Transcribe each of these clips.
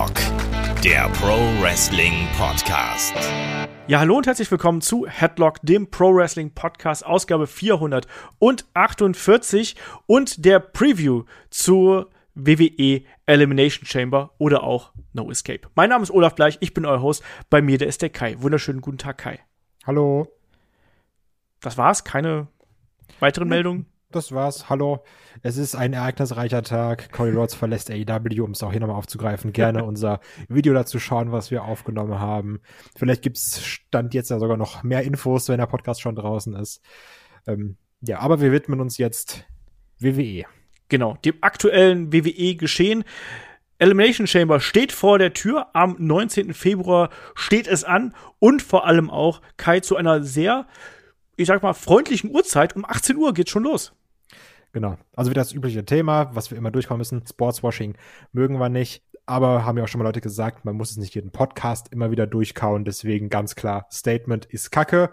Headlock, der Pro Wrestling Podcast. Ja, hallo und herzlich willkommen zu Headlock, dem Pro Wrestling Podcast, Ausgabe 448 und der Preview zur WWE Elimination Chamber oder auch No Escape. Mein Name ist Olaf Bleich, ich bin euer Host. Bei mir, der ist der Kai. Wunderschönen guten Tag, Kai. Hallo. Das war's? Keine weiteren Meldungen? Das war's. Hallo. Es ist ein ereignisreicher Tag. Cody Rhodes verlässt AEW, um es auch hier nochmal aufzugreifen. Gerne unser Video dazu schauen, was wir aufgenommen haben. Vielleicht gibt's Stand jetzt ja sogar noch mehr Infos, wenn der Podcast schon draußen ist. Ähm, ja, aber wir widmen uns jetzt WWE. Genau, dem aktuellen WWE-Geschehen. Elimination Chamber steht vor der Tür. Am 19. Februar steht es an. Und vor allem auch Kai zu einer sehr, ich sag mal, freundlichen Uhrzeit. Um 18 Uhr geht's schon los. Genau. Also wieder das übliche Thema, was wir immer durchkommen müssen. Sportswashing mögen wir nicht. Aber haben ja auch schon mal Leute gesagt, man muss es nicht jeden Podcast immer wieder durchkauen. Deswegen ganz klar, Statement ist Kacke.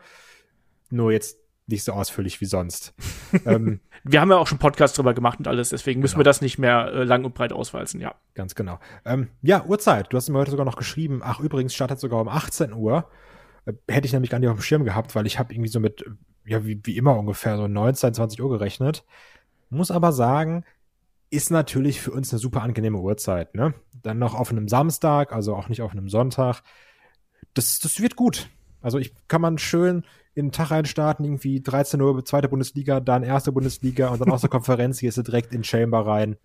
Nur jetzt nicht so ausführlich wie sonst. ähm, wir haben ja auch schon Podcasts drüber gemacht und alles, deswegen müssen genau. wir das nicht mehr äh, lang und breit auswalzen, ja. Ganz genau. Ähm, ja, Uhrzeit. Du hast mir heute sogar noch geschrieben. Ach, übrigens startet sogar um 18 Uhr. Äh, hätte ich nämlich gar nicht auf dem Schirm gehabt, weil ich habe irgendwie so mit, ja, wie, wie immer ungefähr so 19, 20 Uhr gerechnet. Muss aber sagen, ist natürlich für uns eine super angenehme Uhrzeit. Ne? Dann noch auf einem Samstag, also auch nicht auf einem Sonntag. Das, das wird gut. Also ich kann man schön in den Tag reinstarten, irgendwie 13 Uhr zweite Bundesliga, dann erste Bundesliga und dann aus der Konferenz gehst du direkt in Chamber rein.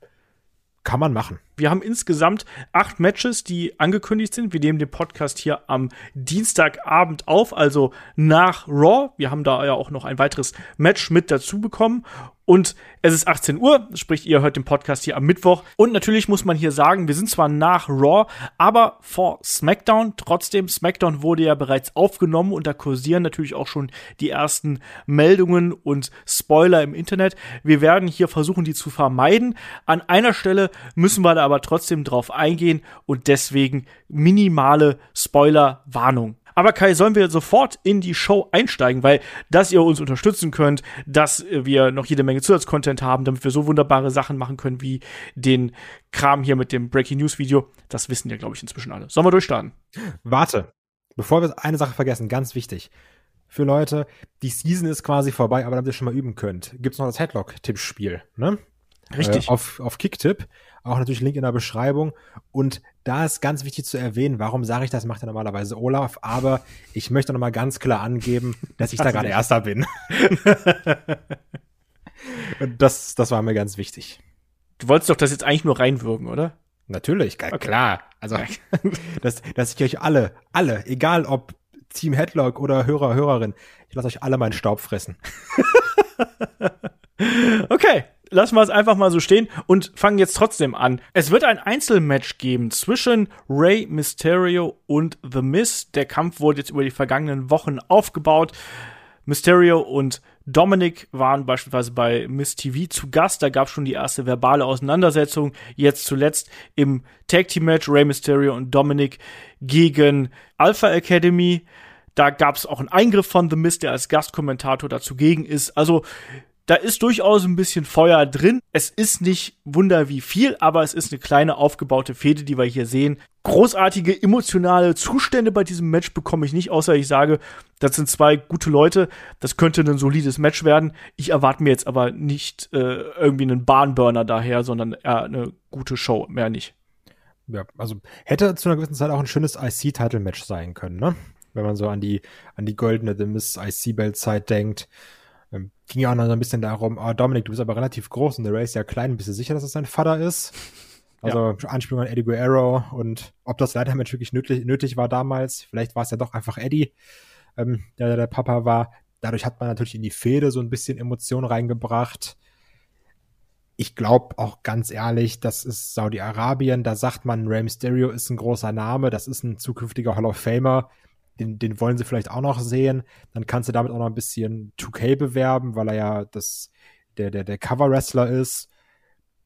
Kann man machen. Wir haben insgesamt acht Matches, die angekündigt sind. Wir nehmen den Podcast hier am Dienstagabend auf, also nach Raw. Wir haben da ja auch noch ein weiteres Match mit dazu bekommen. Und es ist 18 Uhr, sprich, ihr hört den Podcast hier am Mittwoch. Und natürlich muss man hier sagen, wir sind zwar nach Raw, aber vor SmackDown. Trotzdem, SmackDown wurde ja bereits aufgenommen und da kursieren natürlich auch schon die ersten Meldungen und Spoiler im Internet. Wir werden hier versuchen, die zu vermeiden. An einer Stelle müssen wir da aber trotzdem drauf eingehen und deswegen minimale Spoiler-Warnung. Aber Kai, sollen wir sofort in die Show einsteigen, weil dass ihr uns unterstützen könnt, dass wir noch jede Menge Zusatzcontent haben, damit wir so wunderbare Sachen machen können wie den Kram hier mit dem Breaking News Video, das wissen ja, glaube ich, inzwischen alle. Sollen wir durchstarten? Warte, bevor wir eine Sache vergessen, ganz wichtig. Für Leute, die Season ist quasi vorbei, aber damit ihr schon mal üben könnt, gibt's noch das Headlock-Tippspiel, ne? Richtig. Äh, auf, auf Kicktipp. Auch natürlich Link in der Beschreibung. Und da ist ganz wichtig zu erwähnen, warum sage ich das, macht ja normalerweise Olaf, aber ich möchte nochmal ganz klar angeben, dass ich da gerade Erster bin. Das, das war mir ganz wichtig. Du wolltest doch das jetzt eigentlich nur reinwürgen, oder? Natürlich, okay. klar. Also, dass, dass ich euch alle, alle, egal ob Team Headlock oder Hörer, Hörerin, ich lasse euch alle meinen Staub fressen. okay, lassen wir es einfach mal so stehen und fangen jetzt trotzdem an. Es wird ein Einzelmatch geben zwischen Rey Mysterio und The Miz. Der Kampf wurde jetzt über die vergangenen Wochen aufgebaut. Mysterio und Dominic waren beispielsweise bei Miss TV zu Gast. Da gab es schon die erste verbale Auseinandersetzung. Jetzt zuletzt im Tag Team Match Rey Mysterio und Dominic gegen Alpha Academy. Da gab es auch einen Eingriff von The Miz, der als Gastkommentator dazugegen ist. Also da ist durchaus ein bisschen Feuer drin. Es ist nicht wunder wie viel, aber es ist eine kleine aufgebaute Fehde, die wir hier sehen. Großartige emotionale Zustände bei diesem Match bekomme ich nicht, außer ich sage, das sind zwei gute Leute, das könnte ein solides Match werden. Ich erwarte mir jetzt aber nicht äh, irgendwie einen Bahnburner daher, sondern eher eine gute Show, mehr nicht. Ja, also hätte zu einer gewissen Zeit auch ein schönes IC-Title-Match sein können, ne? Wenn man so an die, an die goldene The Miss IC-Belt-Zeit denkt. Ähm, ging ja auch noch so ein bisschen darum, oh, Dominik, du bist aber relativ groß und der Ray ist ja klein. Bist du sicher, dass es dein Vater ist? Also ja. Anspielung an Eddie Guerrero und ob das Leitermatch wirklich nötig, nötig war damals. Vielleicht war es ja doch einfach Eddie, ähm, der der Papa war. Dadurch hat man natürlich in die Fehde so ein bisschen Emotion reingebracht. Ich glaube auch ganz ehrlich, das ist Saudi-Arabien. Da sagt man, Rey Mysterio ist ein großer Name. Das ist ein zukünftiger Hall of Famer den, den wollen sie vielleicht auch noch sehen. Dann kannst du damit auch noch ein bisschen 2K bewerben, weil er ja das, der, der, der Cover-Wrestler ist.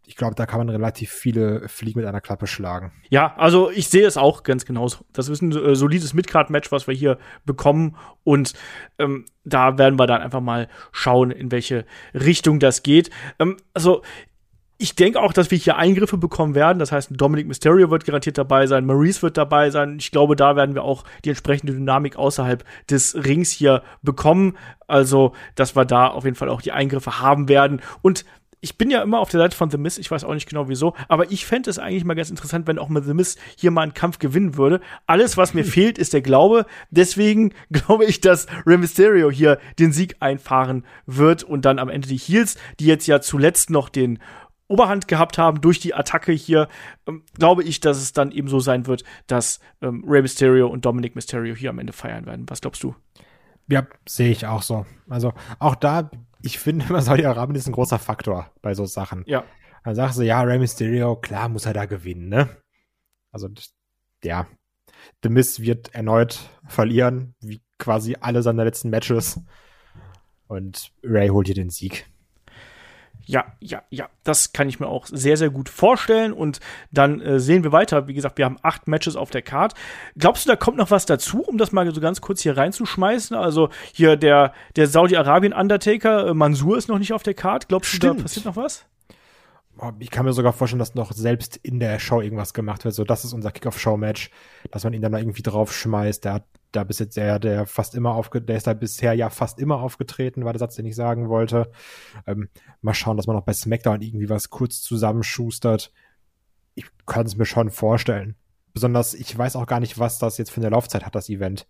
Ich glaube, da kann man relativ viele Fliegen mit einer Klappe schlagen. Ja, also ich sehe es auch ganz genauso. Das ist ein äh, solides Midcard-Match, was wir hier bekommen. Und ähm, da werden wir dann einfach mal schauen, in welche Richtung das geht. Ähm, also ich denke auch, dass wir hier Eingriffe bekommen werden. Das heißt, Dominic Mysterio wird garantiert dabei sein, Maurice wird dabei sein. Ich glaube, da werden wir auch die entsprechende Dynamik außerhalb des Rings hier bekommen. Also, dass wir da auf jeden Fall auch die Eingriffe haben werden. Und ich bin ja immer auf der Seite von The Miz, ich weiß auch nicht genau wieso, aber ich fände es eigentlich mal ganz interessant, wenn auch mal The Miz hier mal einen Kampf gewinnen würde. Alles, was mir fehlt, ist der Glaube. Deswegen glaube ich, dass Rey Mysterio hier den Sieg einfahren wird und dann am Ende die Heels, die jetzt ja zuletzt noch den Oberhand gehabt haben durch die Attacke hier, ähm, glaube ich, dass es dann eben so sein wird, dass ähm, Rey Mysterio und Dominic Mysterio hier am Ende feiern werden. Was glaubst du? Ja, sehe ich auch so. Also auch da, ich finde immer, Saudi-Arabien ist ein großer Faktor bei so Sachen. Ja. Dann sagst du, ja, Rey Mysterio, klar muss er da gewinnen, ne? Also, ja. The Miz wird erneut verlieren, wie quasi alle seine letzten Matches. Und Ray holt hier den Sieg. Ja, ja, ja, das kann ich mir auch sehr, sehr gut vorstellen. Und dann äh, sehen wir weiter. Wie gesagt, wir haben acht Matches auf der Card. Glaubst du, da kommt noch was dazu, um das mal so ganz kurz hier reinzuschmeißen? Also hier der, der Saudi-Arabien-Undertaker, äh, Mansur ist noch nicht auf der Card. Glaubst du, Stimmt. da passiert noch was? Ich kann mir sogar vorstellen, dass noch selbst in der Show irgendwas gemacht wird. So, das ist unser Kickoff-Show-Match, dass man ihn dann da irgendwie draufschmeißt. Der hat da bis jetzt der, der fast immer aufge, der ist da bisher ja fast immer aufgetreten, war der Satz, den ich sagen wollte. Ähm, mal schauen, dass man noch bei SmackDown irgendwie was kurz zusammenschustert. Ich kann es mir schon vorstellen. Besonders, ich weiß auch gar nicht, was das jetzt für eine Laufzeit hat, das Event.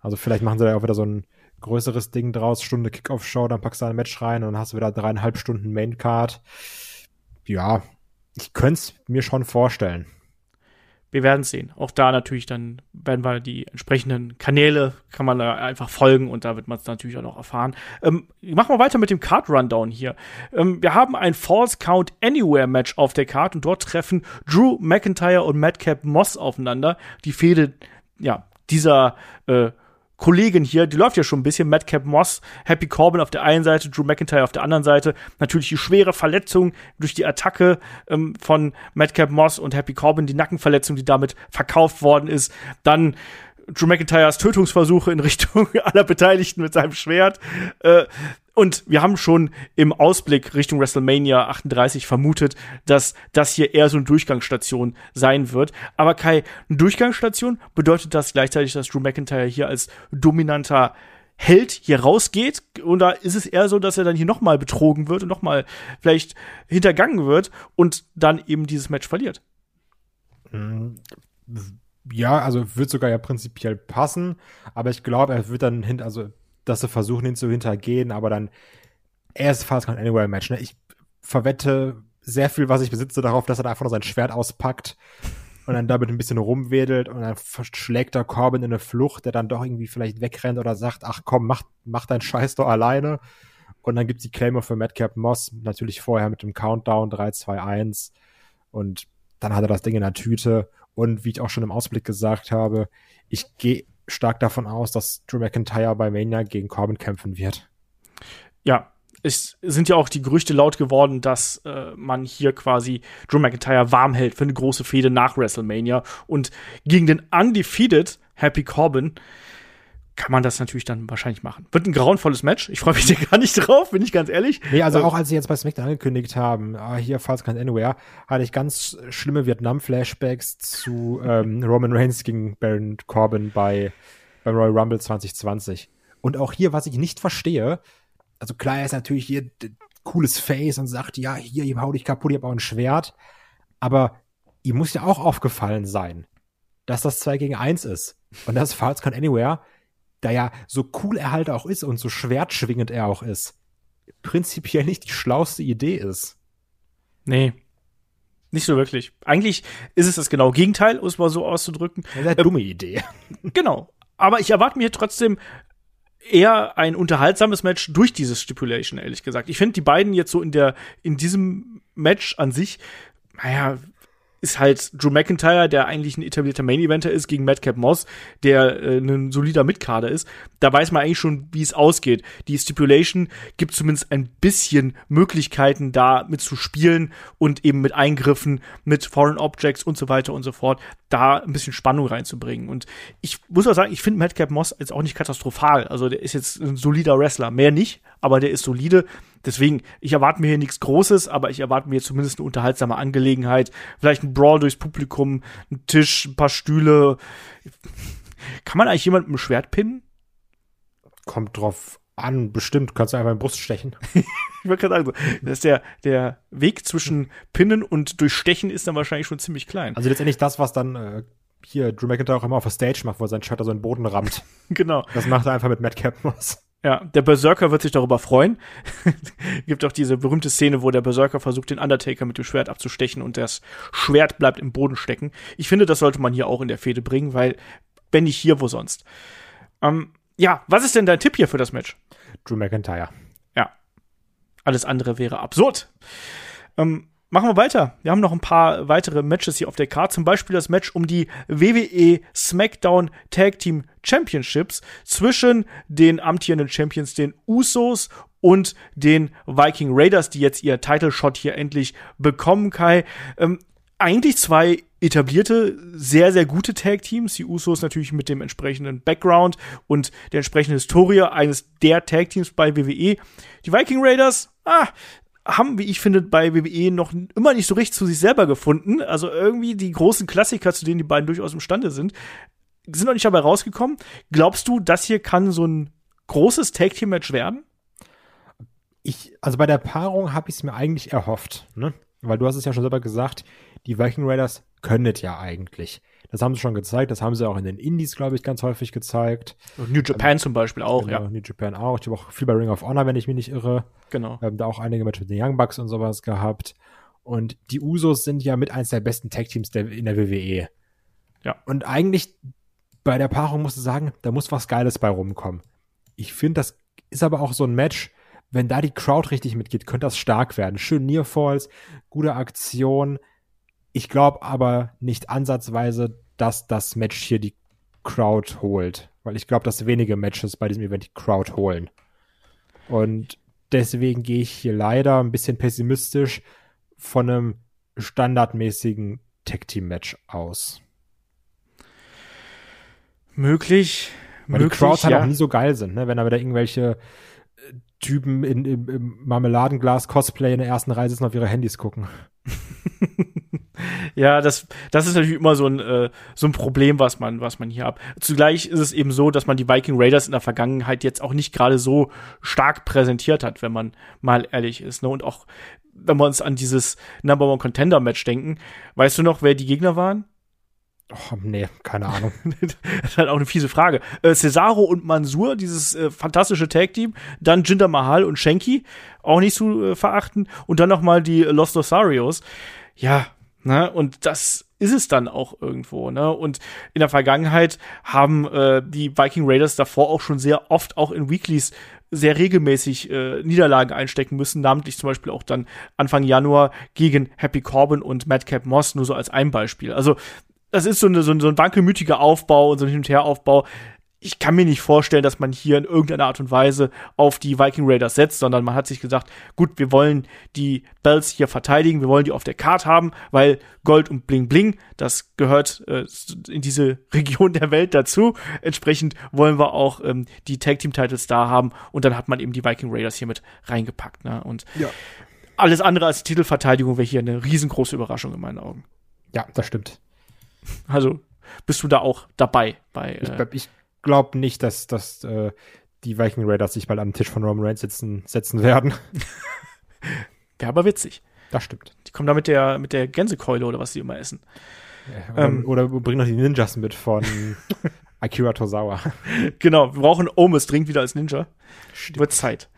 Also vielleicht machen sie da auch wieder so ein größeres Ding draus, Stunde Kickoff-Show, dann packst du ein Match rein und dann hast du wieder dreieinhalb Stunden Maincard ja, ich könnte es mir schon vorstellen. Wir werden sehen. Auch da natürlich dann werden wir die entsprechenden Kanäle, kann man da einfach folgen und da wird man es natürlich auch noch erfahren. Ähm, machen wir weiter mit dem Card Rundown hier. Ähm, wir haben ein False Count Anywhere Match auf der Card und dort treffen Drew McIntyre und Madcap Moss aufeinander. Die Fehde, ja, dieser äh, Kollegin hier, die läuft ja schon ein bisschen, Madcap Moss, Happy Corbin auf der einen Seite, Drew McIntyre auf der anderen Seite. Natürlich die schwere Verletzung durch die Attacke ähm, von Madcap Moss und Happy Corbin, die Nackenverletzung, die damit verkauft worden ist. Dann Drew McIntyres Tötungsversuche in Richtung aller Beteiligten mit seinem Schwert. Äh, und wir haben schon im Ausblick Richtung WrestleMania 38 vermutet, dass das hier eher so eine Durchgangsstation sein wird. Aber Kai, eine Durchgangsstation bedeutet das gleichzeitig, dass Drew McIntyre hier als dominanter Held hier rausgeht? Oder ist es eher so, dass er dann hier nochmal betrogen wird und nochmal vielleicht hintergangen wird und dann eben dieses Match verliert? Ja, also wird sogar ja prinzipiell passen, aber ich glaube, er wird dann hin, also dass sie versuchen, ihn zu hintergehen, aber dann erst Fast Count Anywhere Match. Ne? Ich verwette sehr viel, was ich besitze, darauf, dass er da einfach nur sein Schwert auspackt und dann damit ein bisschen rumwedelt und dann schlägt er Corbin in eine Flucht, der dann doch irgendwie vielleicht wegrennt oder sagt, ach komm, mach, mach deinen Scheiß doch alleine. Und dann gibt's die Claimer für Madcap Moss, natürlich vorher mit dem Countdown 3, 2, 1. Und dann hat er das Ding in der Tüte. Und wie ich auch schon im Ausblick gesagt habe, ich gehe stark davon aus, dass Drew McIntyre bei Mania gegen Corbin kämpfen wird. Ja, es sind ja auch die Gerüchte laut geworden, dass äh, man hier quasi Drew McIntyre warm hält für eine große Fehde nach WrestleMania und gegen den undefeated Happy Corbin kann man das natürlich dann wahrscheinlich machen. Wird ein grauenvolles Match. Ich freue mich da gar nicht drauf, bin ich ganz ehrlich. Nee, also auch als sie jetzt bei SmackDown angekündigt haben, ah, hier Falls Can't Anywhere, hatte ich ganz schlimme Vietnam-Flashbacks zu ähm, Roman Reigns gegen Baron Corbin bei, bei Royal Rumble 2020. Und auch hier, was ich nicht verstehe, also klar, er ist natürlich hier cooles Face und sagt, ja, hier, ich hau dich kaputt, ich hab auch ein Schwert. Aber ihm muss ja auch aufgefallen sein, dass das 2 gegen 1 ist. Und das Falls Can't Anywhere da ja so cool er halt auch ist und so schwertschwingend er auch ist, prinzipiell nicht die schlauste Idee ist. Nee. Nicht so wirklich. Eigentlich ist es das genau Gegenteil, um es mal so auszudrücken. eine ähm, dumme Idee. Genau. Aber ich erwarte mir trotzdem eher ein unterhaltsames Match durch dieses Stipulation, ehrlich gesagt. Ich finde die beiden jetzt so in der, in diesem Match an sich, naja, ist halt Drew McIntyre, der eigentlich ein etablierter Main-Eventer ist, gegen Madcap Moss, der äh, ein solider Mitkader ist. Da weiß man eigentlich schon, wie es ausgeht. Die Stipulation gibt zumindest ein bisschen Möglichkeiten, da mit zu spielen und eben mit Eingriffen, mit Foreign Objects und so weiter und so fort, da ein bisschen Spannung reinzubringen. Und ich muss auch sagen, ich finde Madcap Moss jetzt auch nicht katastrophal. Also der ist jetzt ein solider Wrestler. Mehr nicht, aber der ist solide deswegen, ich erwarte mir hier nichts Großes, aber ich erwarte mir zumindest eine unterhaltsame Angelegenheit. Vielleicht ein Brawl durchs Publikum, ein Tisch, ein paar Stühle. Kann man eigentlich jemanden mit dem Schwert pinnen? Kommt drauf an, bestimmt. Kannst du einfach in die Brust stechen. ich wollte gerade sagen, das ist der, der Weg zwischen Pinnen und Durchstechen ist dann wahrscheinlich schon ziemlich klein. Also letztendlich das, was dann äh, hier Drew McIntyre auch immer auf der Stage macht, wo er sein Shirt so in den Boden rammt. genau. Das macht er einfach mit Matt Capmos. Ja, der Berserker wird sich darüber freuen. Gibt auch diese berühmte Szene, wo der Berserker versucht, den Undertaker mit dem Schwert abzustechen und das Schwert bleibt im Boden stecken. Ich finde, das sollte man hier auch in der Fehde bringen, weil wenn nicht hier, wo sonst. Ähm, ja, was ist denn dein Tipp hier für das Match? Drew McIntyre. Ja. Alles andere wäre absurd. Ähm, Machen wir weiter. Wir haben noch ein paar weitere Matches hier auf der Karte. Zum Beispiel das Match um die WWE SmackDown Tag Team Championships zwischen den amtierenden Champions, den Usos und den Viking Raiders, die jetzt ihr Title Shot hier endlich bekommen, Kai. Ähm, eigentlich zwei etablierte, sehr, sehr gute Tag-Teams. Die Usos natürlich mit dem entsprechenden Background und der entsprechenden Historie eines der Tag-Teams bei WWE. Die Viking Raiders, ah, haben, wie ich finde, bei WWE noch immer nicht so richtig zu sich selber gefunden. Also irgendwie die großen Klassiker, zu denen die beiden durchaus imstande sind, sind noch nicht dabei rausgekommen. Glaubst du, das hier kann so ein großes Tag-Team-Match werden? Ich, also bei der Paarung habe ich es mir eigentlich erhofft, ne? Weil du hast es ja schon selber gesagt, die Viking Raiders können es ja eigentlich. Das haben sie schon gezeigt, das haben sie auch in den Indies, glaube ich, ganz häufig gezeigt. Und New Japan ähm, zum Beispiel auch, genau, ja. New Japan auch. Ich habe auch viel bei Ring of Honor, wenn ich mich nicht irre. Genau. Wir haben da auch einige Matches mit den Young Bucks und sowas gehabt. Und die Usos sind ja mit eins der besten Tag-Teams in der WWE. Ja. Und eigentlich bei der Paarung musst du sagen, da muss was Geiles bei rumkommen. Ich finde, das ist aber auch so ein Match, wenn da die Crowd richtig mitgeht, könnte das stark werden. Schön Nearfalls, gute Aktion. Ich glaube aber nicht ansatzweise, dass das Match hier die Crowd holt. Weil ich glaube, dass wenige Matches bei diesem Event die Crowd holen. Und deswegen gehe ich hier leider ein bisschen pessimistisch von einem standardmäßigen Tag-Team-Match aus. Möglich. Weil möglich, die Crowds halt ja. auch nie so geil sind, ne? Wenn da wieder irgendwelche äh, Typen in, im, im Marmeladenglas-Cosplay in der ersten Reihe sitzen auf ihre Handys gucken. ja, das, das ist natürlich immer so ein, äh, so ein Problem, was man, was man hier hat. Zugleich ist es eben so, dass man die Viking Raiders in der Vergangenheit jetzt auch nicht gerade so stark präsentiert hat, wenn man mal ehrlich ist. Ne? Und auch, wenn wir uns an dieses Number One Contender Match denken, weißt du noch, wer die Gegner waren? Oh, nee, keine Ahnung. das ist halt auch eine fiese Frage. Äh, Cesaro und Mansur, dieses äh, fantastische Tag-Team. Dann Jinder Mahal und Shanky, auch nicht zu äh, verachten. Und dann noch mal die Los Losarios. Ja, ne, und das ist es dann auch irgendwo, ne? Und in der Vergangenheit haben äh, die Viking Raiders davor auch schon sehr oft auch in Weeklies sehr regelmäßig äh, Niederlagen einstecken müssen, namentlich zum Beispiel auch dann Anfang Januar gegen Happy Corbin und Madcap Moss, nur so als ein Beispiel. Also das ist so, eine, so, ein, so ein wankelmütiger Aufbau und so ein Hin- und Her-Aufbau. Ich kann mir nicht vorstellen, dass man hier in irgendeiner Art und Weise auf die Viking Raiders setzt, sondern man hat sich gesagt, gut, wir wollen die Bells hier verteidigen, wir wollen die auf der Karte haben, weil Gold und Bling Bling, das gehört äh, in diese Region der Welt dazu. Entsprechend wollen wir auch ähm, die Tag Team Titles da haben und dann hat man eben die Viking Raiders hier mit reingepackt. Ne? Und ja. alles andere als Titelverteidigung wäre hier eine riesengroße Überraschung in meinen Augen. Ja, das stimmt. Also bist du da auch dabei bei. Äh ich, ich glaube nicht, dass, dass äh, die Viking Raiders sich bald am Tisch von Roman Reigns sitzen, setzen werden. Wäre aber witzig. Das stimmt. Die kommen da mit der, mit der Gänsekeule oder was die immer essen. Ja, oder, ähm, oder bringen noch die Ninjas mit von Akira Tozawa. Genau, wir brauchen Omis dringend wieder als Ninja. Stimmt. Wird Zeit.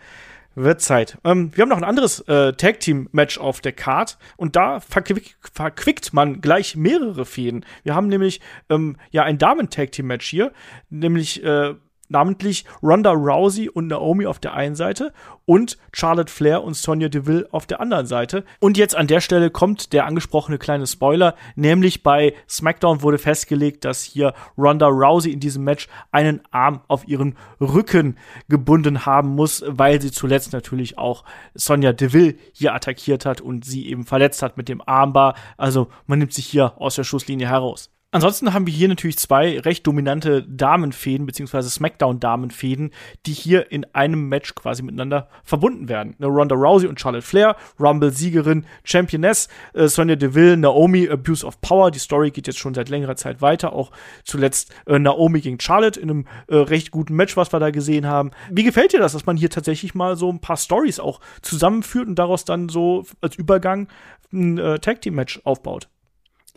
Wird Zeit. Ähm, wir haben noch ein anderes äh, Tag-Team-Match auf der Card und da verquick verquickt man gleich mehrere Fäden. Wir haben nämlich ähm, ja ein Damen-Tag-Team-Match hier, nämlich äh, namentlich Ronda Rousey und Naomi auf der einen Seite und Charlotte Flair und Sonya Deville auf der anderen Seite. Und jetzt an der Stelle kommt der angesprochene kleine Spoiler, nämlich bei SmackDown wurde festgelegt, dass hier Ronda Rousey in diesem Match einen Arm auf ihren Rücken gebunden haben muss, weil sie zuletzt natürlich auch Sonya Deville hier attackiert hat und sie eben verletzt hat mit dem Armbar. Also man nimmt sich hier aus der Schusslinie heraus. Ansonsten haben wir hier natürlich zwei recht dominante Damenfäden beziehungsweise Smackdown-Damenfäden, die hier in einem Match quasi miteinander verbunden werden. Eine Ronda Rousey und Charlotte Flair, Rumble-Siegerin, Championess, äh, Sonya Deville, Naomi, Abuse of Power. Die Story geht jetzt schon seit längerer Zeit weiter. Auch zuletzt äh, Naomi gegen Charlotte in einem äh, recht guten Match, was wir da gesehen haben. Wie gefällt dir das, dass man hier tatsächlich mal so ein paar Stories auch zusammenführt und daraus dann so als Übergang ein äh, Tag-Team-Match aufbaut?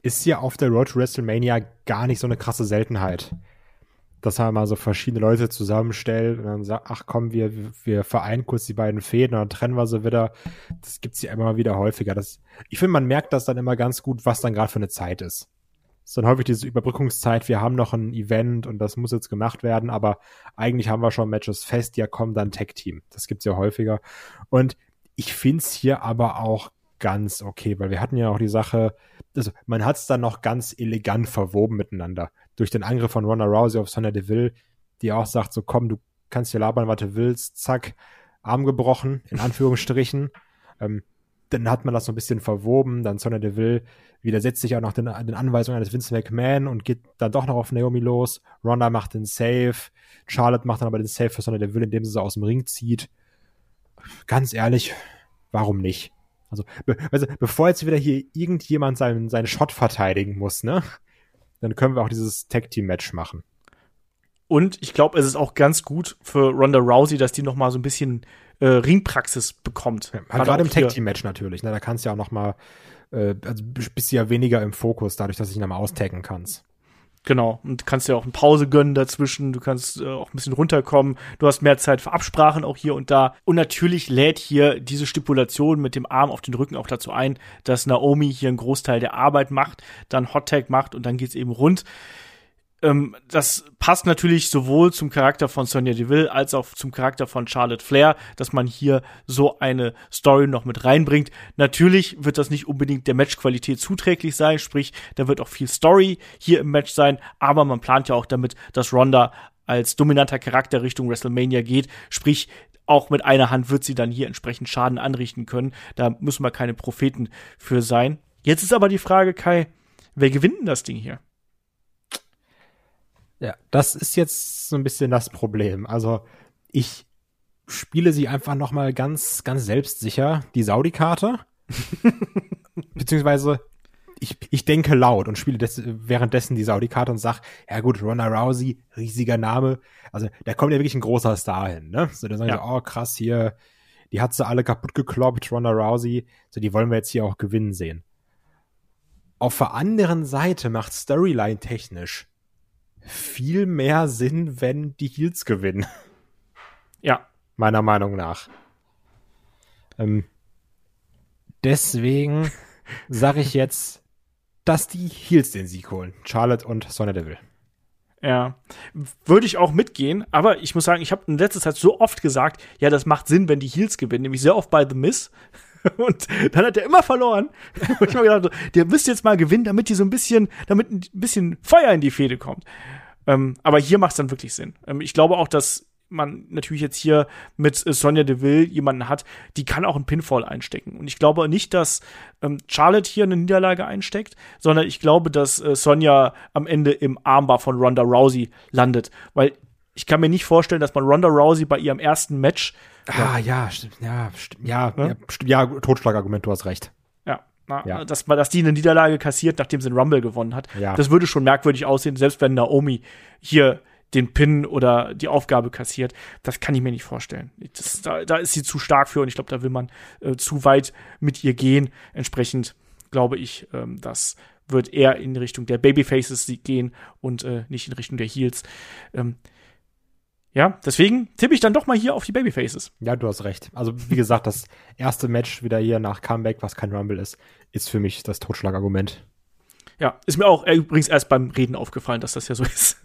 Ist ja auf der Road to WrestleMania gar nicht so eine krasse Seltenheit. Dass man mal so verschiedene Leute zusammenstellt und dann sagt, ach komm, wir, wir vereinen kurz die beiden Fäden und dann trennen wir sie wieder. Das gibt's ja immer wieder häufiger. Das, ich finde, man merkt das dann immer ganz gut, was dann gerade für eine Zeit ist. Es ist dann häufig diese Überbrückungszeit, wir haben noch ein Event und das muss jetzt gemacht werden, aber eigentlich haben wir schon Matches fest, ja komm, dann Tag-Team. Das gibt's ja häufiger. Und ich find's hier aber auch ganz okay, weil wir hatten ja auch die Sache, also man hat es dann noch ganz elegant verwoben miteinander. Durch den Angriff von Ronda Rousey auf Sonya Deville, die auch sagt, so komm, du kannst hier labern, was du willst, zack, Arm gebrochen, in Anführungsstrichen. ähm, dann hat man das so ein bisschen verwoben, dann Sonya Deville widersetzt sich auch noch den, den Anweisungen eines Vince McMahon und geht dann doch noch auf Naomi los. Ronda macht den Save, Charlotte macht dann aber den Save für Sonya Deville, indem sie sie aus dem Ring zieht. Ganz ehrlich, warum nicht? Also, be also bevor jetzt wieder hier irgendjemand seinen, seinen Shot verteidigen muss, ne? Dann können wir auch dieses Tag-Team-Match machen. Und ich glaube, es ist auch ganz gut für Ronda Rousey, dass die noch mal so ein bisschen äh, Ringpraxis bekommt. Ja, halt gerade im Tag-Team-Match natürlich. Ne? Da kannst du ja auch noch mal, äh, also bist du ja weniger im Fokus, dadurch, dass du dich noch mal austaggen kannst. Genau. Und kannst dir auch eine Pause gönnen dazwischen. Du kannst äh, auch ein bisschen runterkommen. Du hast mehr Zeit für Absprachen auch hier und da. Und natürlich lädt hier diese Stipulation mit dem Arm auf den Rücken auch dazu ein, dass Naomi hier einen Großteil der Arbeit macht, dann Hot Tag macht und dann geht's eben rund. Ähm, das passt natürlich sowohl zum Charakter von Sonya Deville als auch zum Charakter von Charlotte Flair, dass man hier so eine Story noch mit reinbringt. Natürlich wird das nicht unbedingt der Matchqualität zuträglich sein, sprich, da wird auch viel Story hier im Match sein, aber man plant ja auch damit, dass Ronda als dominanter Charakter Richtung WrestleMania geht, sprich, auch mit einer Hand wird sie dann hier entsprechend Schaden anrichten können. Da müssen wir keine Propheten für sein. Jetzt ist aber die Frage, Kai, wer gewinnt denn das Ding hier? Ja, das ist jetzt so ein bisschen das Problem. Also ich spiele sie einfach noch mal ganz, ganz selbstsicher, die Saudi-Karte. Beziehungsweise ich, ich denke laut und spiele des, währenddessen die Saudi-Karte und sag, ja gut, Ronda Rousey, riesiger Name. Also da kommt ja wirklich ein großer Star hin, ne? So, da sagen ja. so, oh krass, hier, die hat sie alle kaputt gekloppt, Ronda Rousey. So, die wollen wir jetzt hier auch gewinnen sehen. Auf der anderen Seite macht Storyline technisch viel mehr Sinn, wenn die Heels gewinnen. Ja. Meiner Meinung nach. Ähm, deswegen sage ich jetzt, dass die Heels den Sieg holen. Charlotte und Sonya Deville. Ja, würde ich auch mitgehen, aber ich muss sagen, ich habe in letzter Zeit so oft gesagt, ja, das macht Sinn, wenn die Heels gewinnen, nämlich sehr oft bei The Miss. Und dann hat er immer verloren. Und ich habe gedacht, der müsste jetzt mal gewinnen, damit die so ein bisschen, damit ein bisschen Feuer in die Fehde kommt. Ähm, aber hier macht es dann wirklich Sinn. Ähm, ich glaube auch, dass man natürlich jetzt hier mit äh, Sonja Deville jemanden hat, die kann auch einen Pinfall einstecken. Und ich glaube nicht, dass ähm, Charlotte hier eine Niederlage einsteckt, sondern ich glaube, dass äh, Sonja am Ende im Armbar von Ronda Rousey landet. Weil ich kann mir nicht vorstellen, dass man Ronda Rousey bei ihrem ersten Match. Ah, ja, stimmt, ja, stimmt, ja, ja, stimmt, ja, Totschlagargument, du hast recht. Na, ja. dass, dass die eine Niederlage kassiert, nachdem sie den Rumble gewonnen hat. Ja. Das würde schon merkwürdig aussehen, selbst wenn Naomi hier den Pin oder die Aufgabe kassiert. Das kann ich mir nicht vorstellen. Das, da, da, ist sie zu stark für und ich glaube, da will man äh, zu weit mit ihr gehen. Entsprechend glaube ich, ähm, das wird eher in Richtung der Babyfaces gehen und äh, nicht in Richtung der Heels. Ähm, ja, deswegen tippe ich dann doch mal hier auf die Babyfaces. Ja, du hast recht. Also, wie gesagt, das erste Match wieder hier nach Comeback, was kein Rumble ist, ist für mich das Totschlagargument. Ja, ist mir auch übrigens erst beim Reden aufgefallen, dass das ja so ist.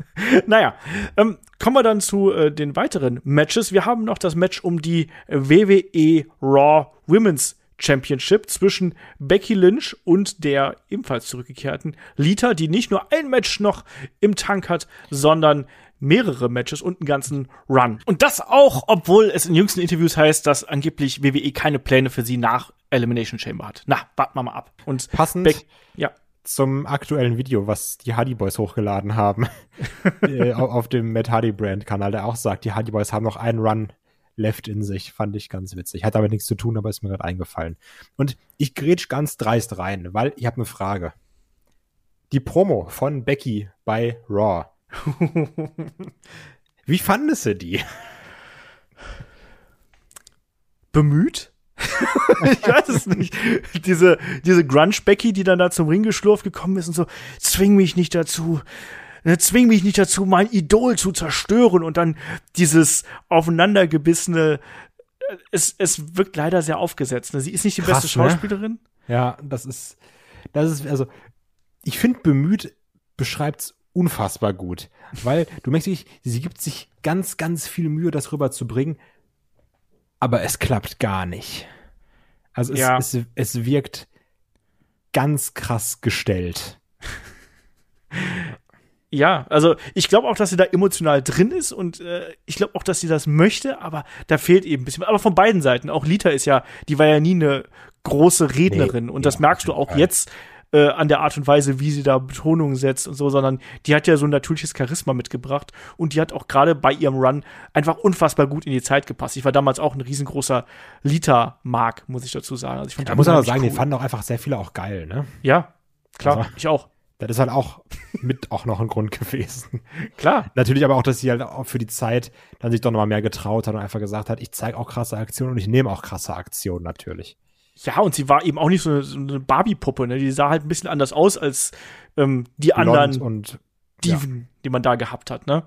naja, ähm, kommen wir dann zu äh, den weiteren Matches. Wir haben noch das Match um die WWE Raw Women's Championship zwischen Becky Lynch und der ebenfalls zurückgekehrten Lita, die nicht nur ein Match noch im Tank hat, sondern mehrere Matches und einen ganzen Run. Und das auch, obwohl es in jüngsten Interviews heißt, dass angeblich WWE keine Pläne für sie nach Elimination Chamber hat. Na, warten wir mal ab. Und passend, Beck, ja. zum aktuellen Video, was die Hardy Boys hochgeladen haben. äh, auf dem Matt Hardy Brand Kanal, der auch sagt, die Hardy Boys haben noch einen Run left in sich. Fand ich ganz witzig. Hat damit nichts zu tun, aber ist mir gerade eingefallen. Und ich grätsch ganz dreist rein, weil ich habe eine Frage. Die Promo von Becky bei Raw. Wie fandest du die? Bemüht? ich weiß es nicht. Diese, diese Grunge-Becky, die dann da zum Ring geschlurft gekommen ist und so, zwing mich nicht dazu, ne, zwing mich nicht dazu, mein Idol zu zerstören und dann dieses aufeinandergebissene, äh, es, es wirkt leider sehr aufgesetzt. Ne? Sie ist nicht die Krass, beste ne? Schauspielerin. Ne? Ja, das ist, das ist, also, ich finde, bemüht beschreibt's unfassbar gut. Weil du merkst, sie gibt sich ganz, ganz viel Mühe, das rüberzubringen, aber es klappt gar nicht. Also es, ja. es, es wirkt ganz krass gestellt. Ja, also ich glaube auch, dass sie da emotional drin ist und äh, ich glaube auch, dass sie das möchte, aber da fehlt eben ein bisschen. Aber von beiden Seiten. Auch Lita ist ja, die war ja nie eine große Rednerin nee, und das merkst du auch jetzt äh, an der Art und Weise, wie sie da Betonungen setzt und so, sondern die hat ja so ein natürliches Charisma mitgebracht und die hat auch gerade bei ihrem Run einfach unfassbar gut in die Zeit gepasst. Ich war damals auch ein riesengroßer Lita-Mark, muss ich dazu sagen. Also ich da muss man aber sagen, cool. den fanden auch einfach sehr viele auch geil, ne? Ja, klar, also, ich auch. Das ist halt auch mit auch noch ein Grund gewesen. Klar. Natürlich aber auch, dass sie halt auch für die Zeit dann sich doch nochmal mehr getraut hat und einfach gesagt hat, ich zeige auch krasse Aktionen und ich nehme auch krasse Aktionen natürlich. Ja, und sie war eben auch nicht so eine, so eine Barbie-Puppe, ne? Die sah halt ein bisschen anders aus als ähm, die Blond anderen und, Diven, ja. die man da gehabt hat, ne?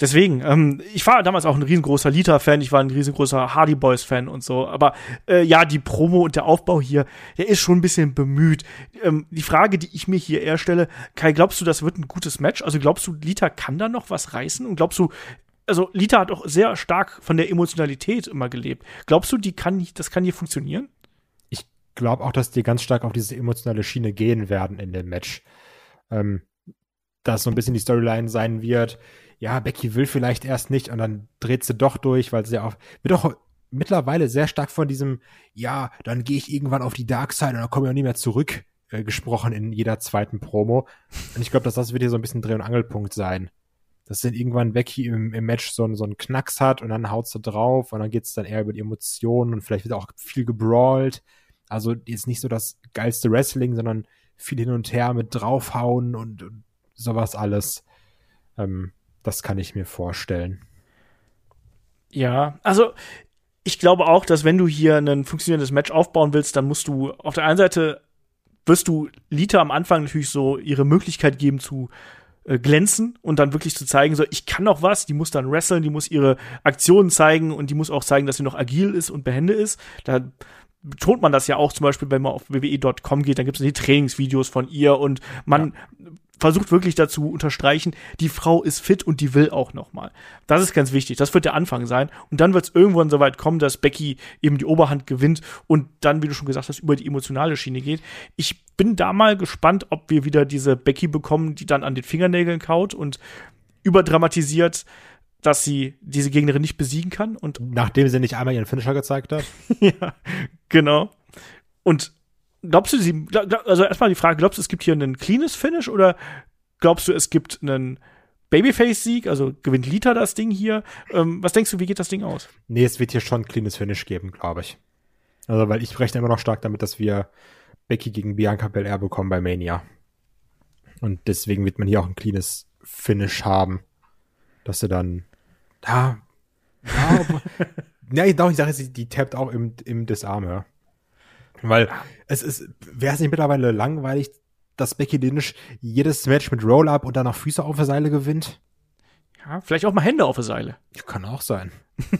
Deswegen, ähm, ich war damals auch ein riesengroßer Lita-Fan, ich war ein riesengroßer Hardy Boys-Fan und so. Aber äh, ja, die Promo und der Aufbau hier, der ist schon ein bisschen bemüht. Ähm, die Frage, die ich mir hier eher stelle, Kai, glaubst du, das wird ein gutes Match? Also glaubst du, Lita kann da noch was reißen? Und glaubst du, also Lita hat auch sehr stark von der Emotionalität immer gelebt. Glaubst du, die kann, das kann hier funktionieren? Glaube auch, dass die ganz stark auf diese emotionale Schiene gehen werden in dem Match. Ähm, dass so ein bisschen die Storyline sein wird, ja, Becky will vielleicht erst nicht und dann dreht sie doch durch, weil sie auch, wird auch mittlerweile sehr stark von diesem, ja, dann gehe ich irgendwann auf die Dark Side und dann komme ich auch nie mehr zurück, äh, gesprochen in jeder zweiten Promo. Und ich glaube, dass das wird hier so ein bisschen Dreh- und Angelpunkt sein. Dass dann irgendwann Becky im, im Match so, so einen Knacks hat und dann haut sie drauf und dann geht es dann eher über die Emotionen und vielleicht wird auch viel gebrawlt. Also jetzt nicht so das geilste Wrestling, sondern viel hin und her mit draufhauen und, und sowas alles. Ähm, das kann ich mir vorstellen. Ja, also ich glaube auch, dass wenn du hier ein funktionierendes Match aufbauen willst, dann musst du auf der einen Seite wirst du Lita am Anfang natürlich so ihre Möglichkeit geben zu äh, glänzen und dann wirklich zu zeigen, so ich kann noch was, die muss dann wresteln, die muss ihre Aktionen zeigen und die muss auch zeigen, dass sie noch agil ist und behende ist. Da betont man das ja auch zum Beispiel, wenn man auf wwe.com geht, dann gibt es die Trainingsvideos von ihr und man ja. versucht wirklich dazu unterstreichen, die Frau ist fit und die will auch noch mal. Das ist ganz wichtig. Das wird der Anfang sein. Und dann wird es irgendwann so weit kommen, dass Becky eben die Oberhand gewinnt und dann, wie du schon gesagt hast, über die emotionale Schiene geht. Ich bin da mal gespannt, ob wir wieder diese Becky bekommen, die dann an den Fingernägeln kaut und überdramatisiert dass sie diese Gegnerin nicht besiegen kann. Und Nachdem sie nicht einmal ihren Finisher gezeigt hat. ja, genau. Und glaubst du, sie, also erstmal die Frage, glaubst du, es gibt hier einen cleanes Finish oder glaubst du, es gibt einen Babyface-Sieg, also gewinnt Lita das Ding hier? Ähm, was denkst du, wie geht das Ding aus? Nee, es wird hier schon ein cleanes Finish geben, glaube ich. Also, weil ich rechne immer noch stark damit, dass wir Becky gegen Bianca Belair bekommen bei Mania. Und deswegen wird man hier auch ein cleanes Finish haben. Dass sie dann da. Ja, ja ich sage jetzt, die tappt auch im, im Disarm, ja. Weil es ist, wäre es nicht mittlerweile langweilig, dass Becky Lynch jedes Match mit Roll-Up und dann noch Füße auf der Seile gewinnt? Ja, vielleicht auch mal Hände auf der Seile. Kann auch sein.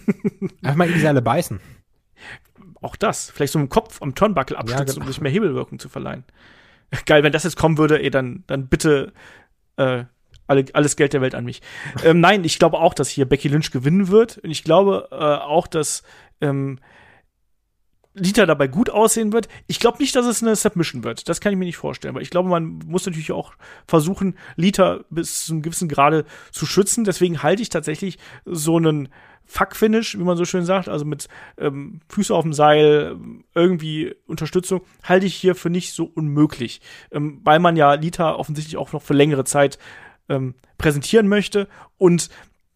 Einfach mal in die Seile beißen. Auch das. Vielleicht so im Kopf am Turnbuckle abstützen, ja, genau. um sich mehr Hebelwirkung zu verleihen. Geil, wenn das jetzt kommen würde, ey, dann, dann bitte äh, alle, alles Geld der Welt an mich. ähm, nein, ich glaube auch, dass hier Becky Lynch gewinnen wird. Und ich glaube äh, auch, dass ähm, Lita dabei gut aussehen wird. Ich glaube nicht, dass es eine Submission wird. Das kann ich mir nicht vorstellen. Aber ich glaube, man muss natürlich auch versuchen, Lita bis zu einem gewissen Grade zu schützen. Deswegen halte ich tatsächlich so einen Fuck-Finish, wie man so schön sagt, also mit ähm, Füße auf dem Seil, irgendwie Unterstützung, halte ich hier für nicht so unmöglich. Ähm, weil man ja Lita offensichtlich auch noch für längere Zeit ähm, präsentieren möchte. Und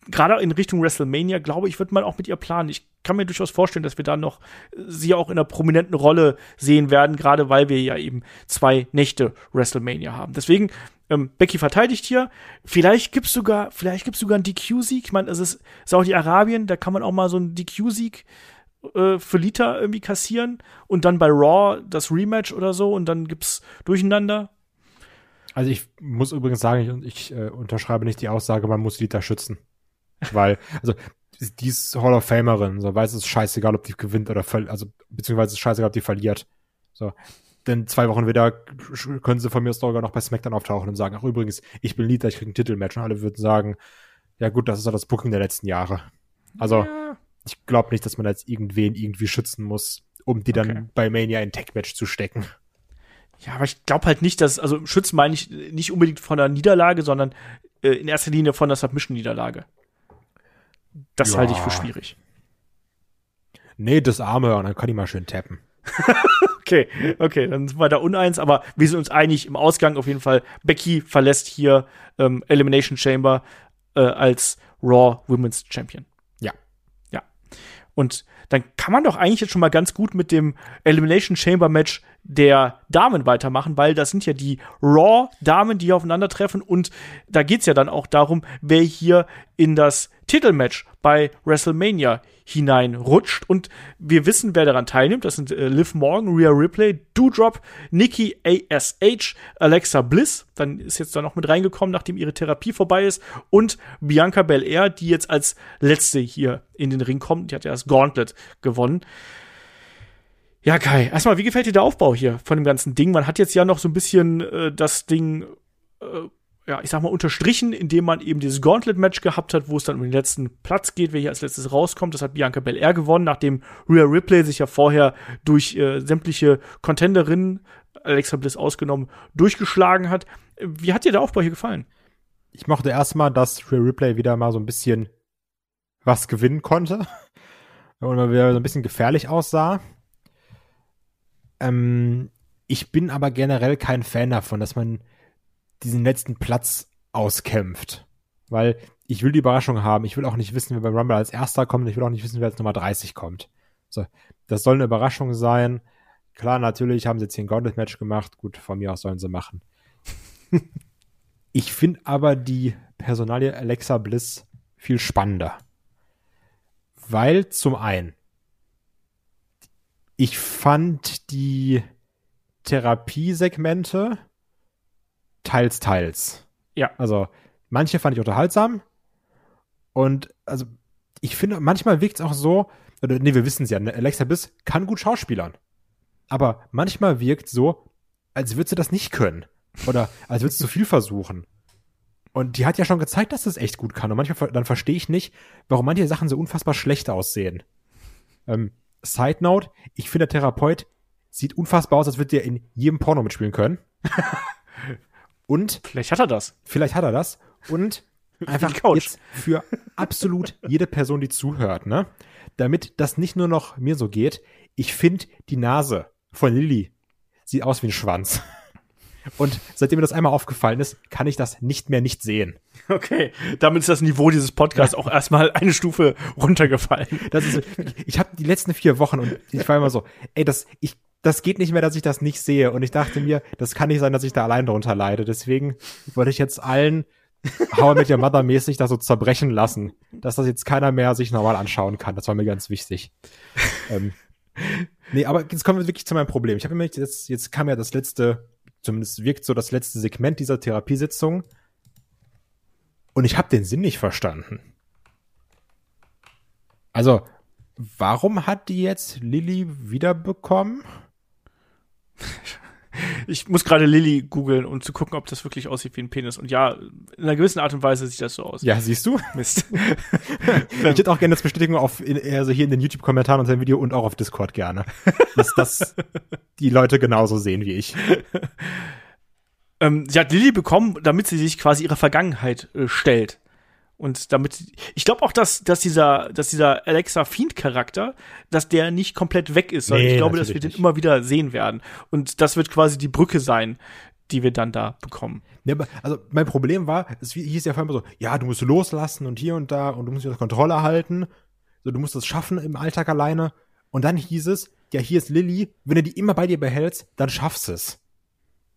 gerade in Richtung WrestleMania, glaube ich, wird man auch mit ihr planen. Ich kann mir durchaus vorstellen, dass wir da noch sie auch in einer prominenten Rolle sehen werden, gerade weil wir ja eben zwei Nächte WrestleMania haben. Deswegen, ähm, Becky verteidigt hier. Vielleicht gibt's sogar, vielleicht gibt's sogar einen DQ-Sieg. Ich meine, es ist Saudi-Arabien, da kann man auch mal so einen DQ-Sieg äh, für Lita irgendwie kassieren und dann bei Raw das Rematch oder so und dann gibt's Durcheinander. Also ich muss übrigens sagen, ich, ich äh, unterschreibe nicht die Aussage, man muss Lita schützen. Weil, also, die ist Hall of Famerin, so, weiß es scheißegal, ob die gewinnt oder verliert, also, beziehungsweise es ist scheißegal, ob die verliert. So. Denn zwei Wochen wieder können sie von mir sogar noch bei SmackDown auftauchen und sagen, ach übrigens, ich bin Lita, ich krieg ein Titelmatch. Und alle würden sagen, ja gut, das ist ja das Booking der letzten Jahre. Also, ja. ich glaube nicht, dass man jetzt irgendwen irgendwie schützen muss, um die dann okay. bei Mania in Tech-Match zu stecken. Ja, aber ich glaube halt nicht, dass, also schützen meine ich nicht unbedingt von der Niederlage, sondern äh, in erster Linie von der Submission-Niederlage. Das ja. halte ich für schwierig. Nee, das Arme, und dann kann ich mal schön tappen. okay, okay, dann sind wir da uneins, aber wir sind uns einig im Ausgang auf jeden Fall. Becky verlässt hier ähm, Elimination Chamber äh, als Raw Women's Champion. Ja. Ja. Und dann kann man doch eigentlich jetzt schon mal ganz gut mit dem Elimination Chamber Match der Damen weitermachen, weil das sind ja die Raw-Damen, die aufeinandertreffen und da geht's ja dann auch darum, wer hier in das Titelmatch bei WrestleMania hineinrutscht und wir wissen, wer daran teilnimmt. Das sind äh, Liv Morgan, Rhea Ripley, Doudrop, Nikki ASH, Alexa Bliss, dann ist jetzt da noch mit reingekommen, nachdem ihre Therapie vorbei ist und Bianca Belair, die jetzt als letzte hier in den Ring kommt. Die hat ja das Gauntlet gewonnen. Ja, Kai, erstmal, wie gefällt dir der Aufbau hier von dem ganzen Ding? Man hat jetzt ja noch so ein bisschen äh, das Ding, äh, ja, ich sag mal, unterstrichen, indem man eben dieses Gauntlet-Match gehabt hat, wo es dann um den letzten Platz geht, wer hier als letztes rauskommt. Das hat Bianca Belair gewonnen, nachdem Rhea Ripley sich ja vorher durch äh, sämtliche Contenderinnen, Alexa Bliss ausgenommen, durchgeschlagen hat. Wie hat dir der Aufbau hier gefallen? Ich mochte erstmal, dass Rhea Ripley wieder mal so ein bisschen was gewinnen konnte. Und wieder so ein bisschen gefährlich aussah. Ähm, ich bin aber generell kein Fan davon, dass man diesen letzten Platz auskämpft. Weil ich will die Überraschung haben. Ich will auch nicht wissen, wer beim Rumble als erster kommt. Ich will auch nicht wissen, wer als Nummer 30 kommt. So, das soll eine Überraschung sein. Klar, natürlich haben sie jetzt hier ein Gauntlet-Match gemacht. Gut, von mir aus sollen sie machen. ich finde aber die Personalie Alexa Bliss viel spannender. Weil zum einen ich fand die Therapiesegmente teils, teils. Ja. Also, manche fand ich unterhaltsam. Und also, ich finde, manchmal wirkt es auch so, oder nee, wir wissen es ja, ne, Alexa Biss kann gut schauspielern. Aber manchmal wirkt so, als würde sie das nicht können. Oder als würde sie zu viel versuchen. Und die hat ja schon gezeigt, dass das echt gut kann. Und manchmal dann verstehe ich nicht, warum manche Sachen so unfassbar schlecht aussehen. Ähm, Side Note, ich finde, der Therapeut sieht unfassbar aus, als würde er in jedem Porno mitspielen können. Und vielleicht hat er das. Vielleicht hat er das. Und einfach jetzt für absolut jede Person, die zuhört, ne? Damit das nicht nur noch mir so geht, ich finde die Nase von Lilly sieht aus wie ein Schwanz. Und seitdem mir das einmal aufgefallen ist, kann ich das nicht mehr nicht sehen. Okay, damit ist das Niveau dieses Podcasts ja. auch erstmal eine Stufe runtergefallen. Das ist, ich habe die letzten vier Wochen und ich war immer so, ey, das, ich, das geht nicht mehr, dass ich das nicht sehe. Und ich dachte mir, das kann nicht sein, dass ich da allein darunter leide. Deswegen wollte ich jetzt allen How I Met Your Mother mäßig da so zerbrechen lassen, dass das jetzt keiner mehr sich normal anschauen kann. Das war mir ganz wichtig. ähm, nee, aber jetzt kommen wir wirklich zu meinem Problem. Ich habe immer jetzt, jetzt kam ja das letzte Zumindest wirkt so das letzte Segment dieser Therapiesitzung. Und ich habe den Sinn nicht verstanden. Also, warum hat die jetzt Lilly wiederbekommen? Ich muss gerade Lilly googeln, um zu gucken, ob das wirklich aussieht wie ein Penis. Und ja, in einer gewissen Art und Weise sieht das so aus. Ja, siehst du? Mist. ich hätte auch gerne das Bestätigung auf, also hier in den YouTube-Kommentaren unter dem Video und auch auf Discord gerne. Dass das die Leute genauso sehen wie ich. Ähm, sie hat Lilly bekommen, damit sie sich quasi ihrer Vergangenheit äh, stellt. Und damit, ich glaube auch, dass, dass dieser, dass dieser Alexa Fiend-Charakter, dass der nicht komplett weg ist, sondern Nee, ich glaube, dass wir den immer wieder sehen werden. Und das wird quasi die Brücke sein, die wir dann da bekommen. Ja, also mein Problem war, es hieß ja vorhin immer so, ja, du musst loslassen und hier und da und du musst wieder Kontrolle halten. So, du musst es schaffen im Alltag alleine. Und dann hieß es, ja, hier ist Lilly, wenn du die immer bei dir behältst, dann schaffst es.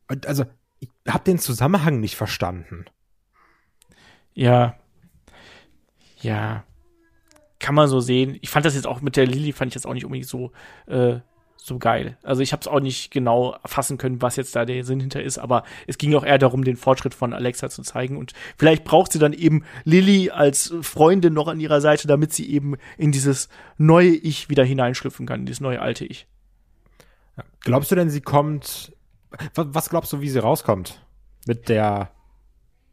Und also, ich hab den Zusammenhang nicht verstanden. Ja. Ja. Kann man so sehen. Ich fand das jetzt auch mit der Lilly, fand ich jetzt auch nicht unbedingt so, äh, so geil. Also ich habe es auch nicht genau fassen können, was jetzt da der Sinn hinter ist, aber es ging auch eher darum, den Fortschritt von Alexa zu zeigen. Und vielleicht braucht sie dann eben Lilly als Freundin noch an ihrer Seite, damit sie eben in dieses neue Ich wieder hineinschlüpfen kann, in dieses neue alte Ich. Glaubst du denn, sie kommt, was, glaubst du, wie sie rauskommt? Mit der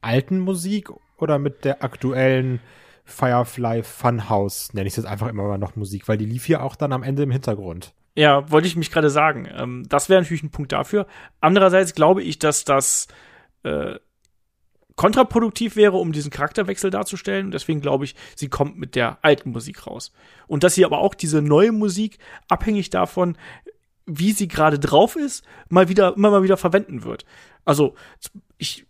alten Musik oder mit der aktuellen Firefly Funhouse, nenne ich es jetzt einfach immer noch Musik, weil die lief hier auch dann am Ende im Hintergrund. Ja, wollte ich mich gerade sagen. Ähm, das wäre natürlich ein Punkt dafür. Andererseits glaube ich, dass das äh, kontraproduktiv wäre, um diesen Charakterwechsel darzustellen. Und deswegen glaube ich, sie kommt mit der alten Musik raus. Und dass sie aber auch diese neue Musik, abhängig davon, wie sie gerade drauf ist, mal wieder, immer mal wieder verwenden wird. Also, ich,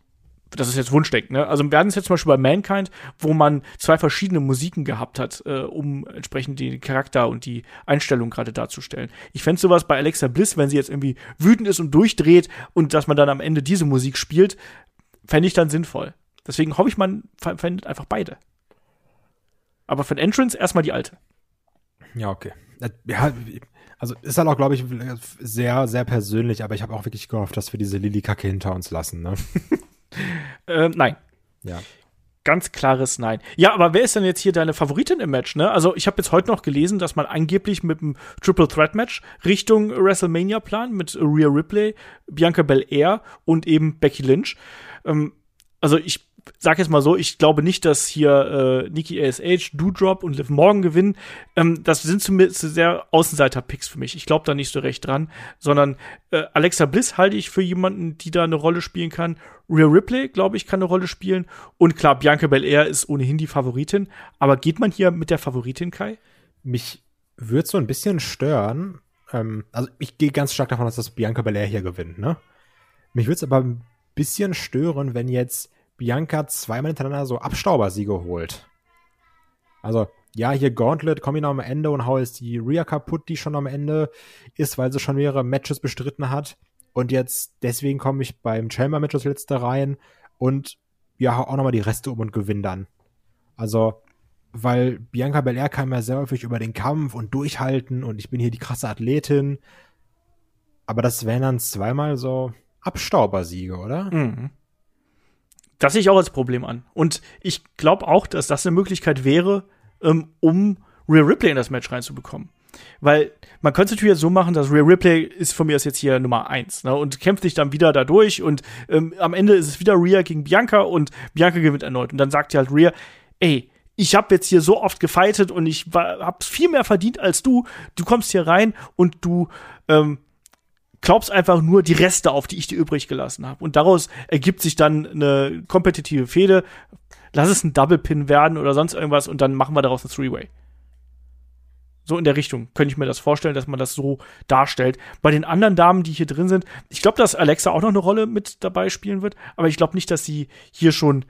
das ist jetzt Wunschdenken, ne? Also wir hatten es jetzt zum Beispiel bei Mankind, wo man zwei verschiedene Musiken gehabt hat, äh, um entsprechend den Charakter und die Einstellung gerade darzustellen. Ich fände sowas bei Alexa Bliss, wenn sie jetzt irgendwie wütend ist und durchdreht und dass man dann am Ende diese Musik spielt, fände ich dann sinnvoll. Deswegen hoffe ich, man verwendet einfach beide. Aber für den Entrance erstmal die alte. Ja, okay. Äh, Ja, also ist halt auch, glaube ich, sehr, sehr persönlich, aber ich habe auch wirklich gehofft, dass wir diese Lilly-Kacke hinter uns lassen, ne? Ähm, nein. Ja. Ganz klares Nein. Ja, aber wer ist denn jetzt hier deine Favoritin im Match? Ne? Also ich habe jetzt heute noch gelesen, dass man angeblich mit einem Triple Threat Match Richtung WrestleMania plant mit Rhea Ripley, Bianca Belair und eben Becky Lynch. Ähm, also ich sag jetzt mal so, ich glaube nicht, dass hier äh, Nikki ASH, Doudrop und Liv Morgan gewinnen. Ähm, das sind zumindest sehr Außenseiter-Picks für mich. Ich glaube da nicht so recht dran, sondern äh, Alexa Bliss halte ich für jemanden, die da eine Rolle spielen kann. Rhea Ripley, glaube ich, kann eine Rolle spielen. Und klar, Bianca Belair ist ohnehin die Favoritin. Aber geht man hier mit der Favoritin, Kai? Mich würde so ein bisschen stören. Ähm, also ich gehe ganz stark davon aus, dass Bianca Belair hier gewinnt, ne? Mich würde es aber ein bisschen stören, wenn jetzt Bianca zweimal hintereinander so Abstaubersiege holt. Also, ja, hier Gauntlet, komm ich noch am Ende und hau jetzt die Rhea kaputt, die schon am Ende ist, weil sie schon mehrere Matches bestritten hat. Und jetzt, deswegen komme ich beim Chamber-Match das letzte rein und ja, hau auch nochmal die Reste um und gewinne dann. Also, weil Bianca Belair kam ja sehr häufig über den Kampf und durchhalten und ich bin hier die krasse Athletin. Aber das wären dann zweimal so Abstaubersiege, oder? Mhm. Das sehe ich auch als Problem an. Und ich glaube auch, dass das eine Möglichkeit wäre, ähm, um Rhea Ripley in das Match reinzubekommen. Weil man könnte es natürlich so machen, dass Rhea Ripley ist von mir aus jetzt hier Nummer eins ne, und kämpft sich dann wieder dadurch und ähm, am Ende ist es wieder Rhea gegen Bianca und Bianca gewinnt erneut. Und dann sagt ja halt Rhea, ey, ich habe jetzt hier so oft gefightet und ich habe viel mehr verdient als du. Du kommst hier rein und du ähm, glaubst einfach nur die Reste auf, die ich dir übrig gelassen habe. Und daraus ergibt sich dann eine kompetitive Fehde. Lass es ein Double Pin werden oder sonst irgendwas und dann machen wir daraus ein Three-Way. So in der Richtung könnte ich mir das vorstellen, dass man das so darstellt. Bei den anderen Damen, die hier drin sind, ich glaube, dass Alexa auch noch eine Rolle mit dabei spielen wird, aber ich glaube nicht, dass sie hier schon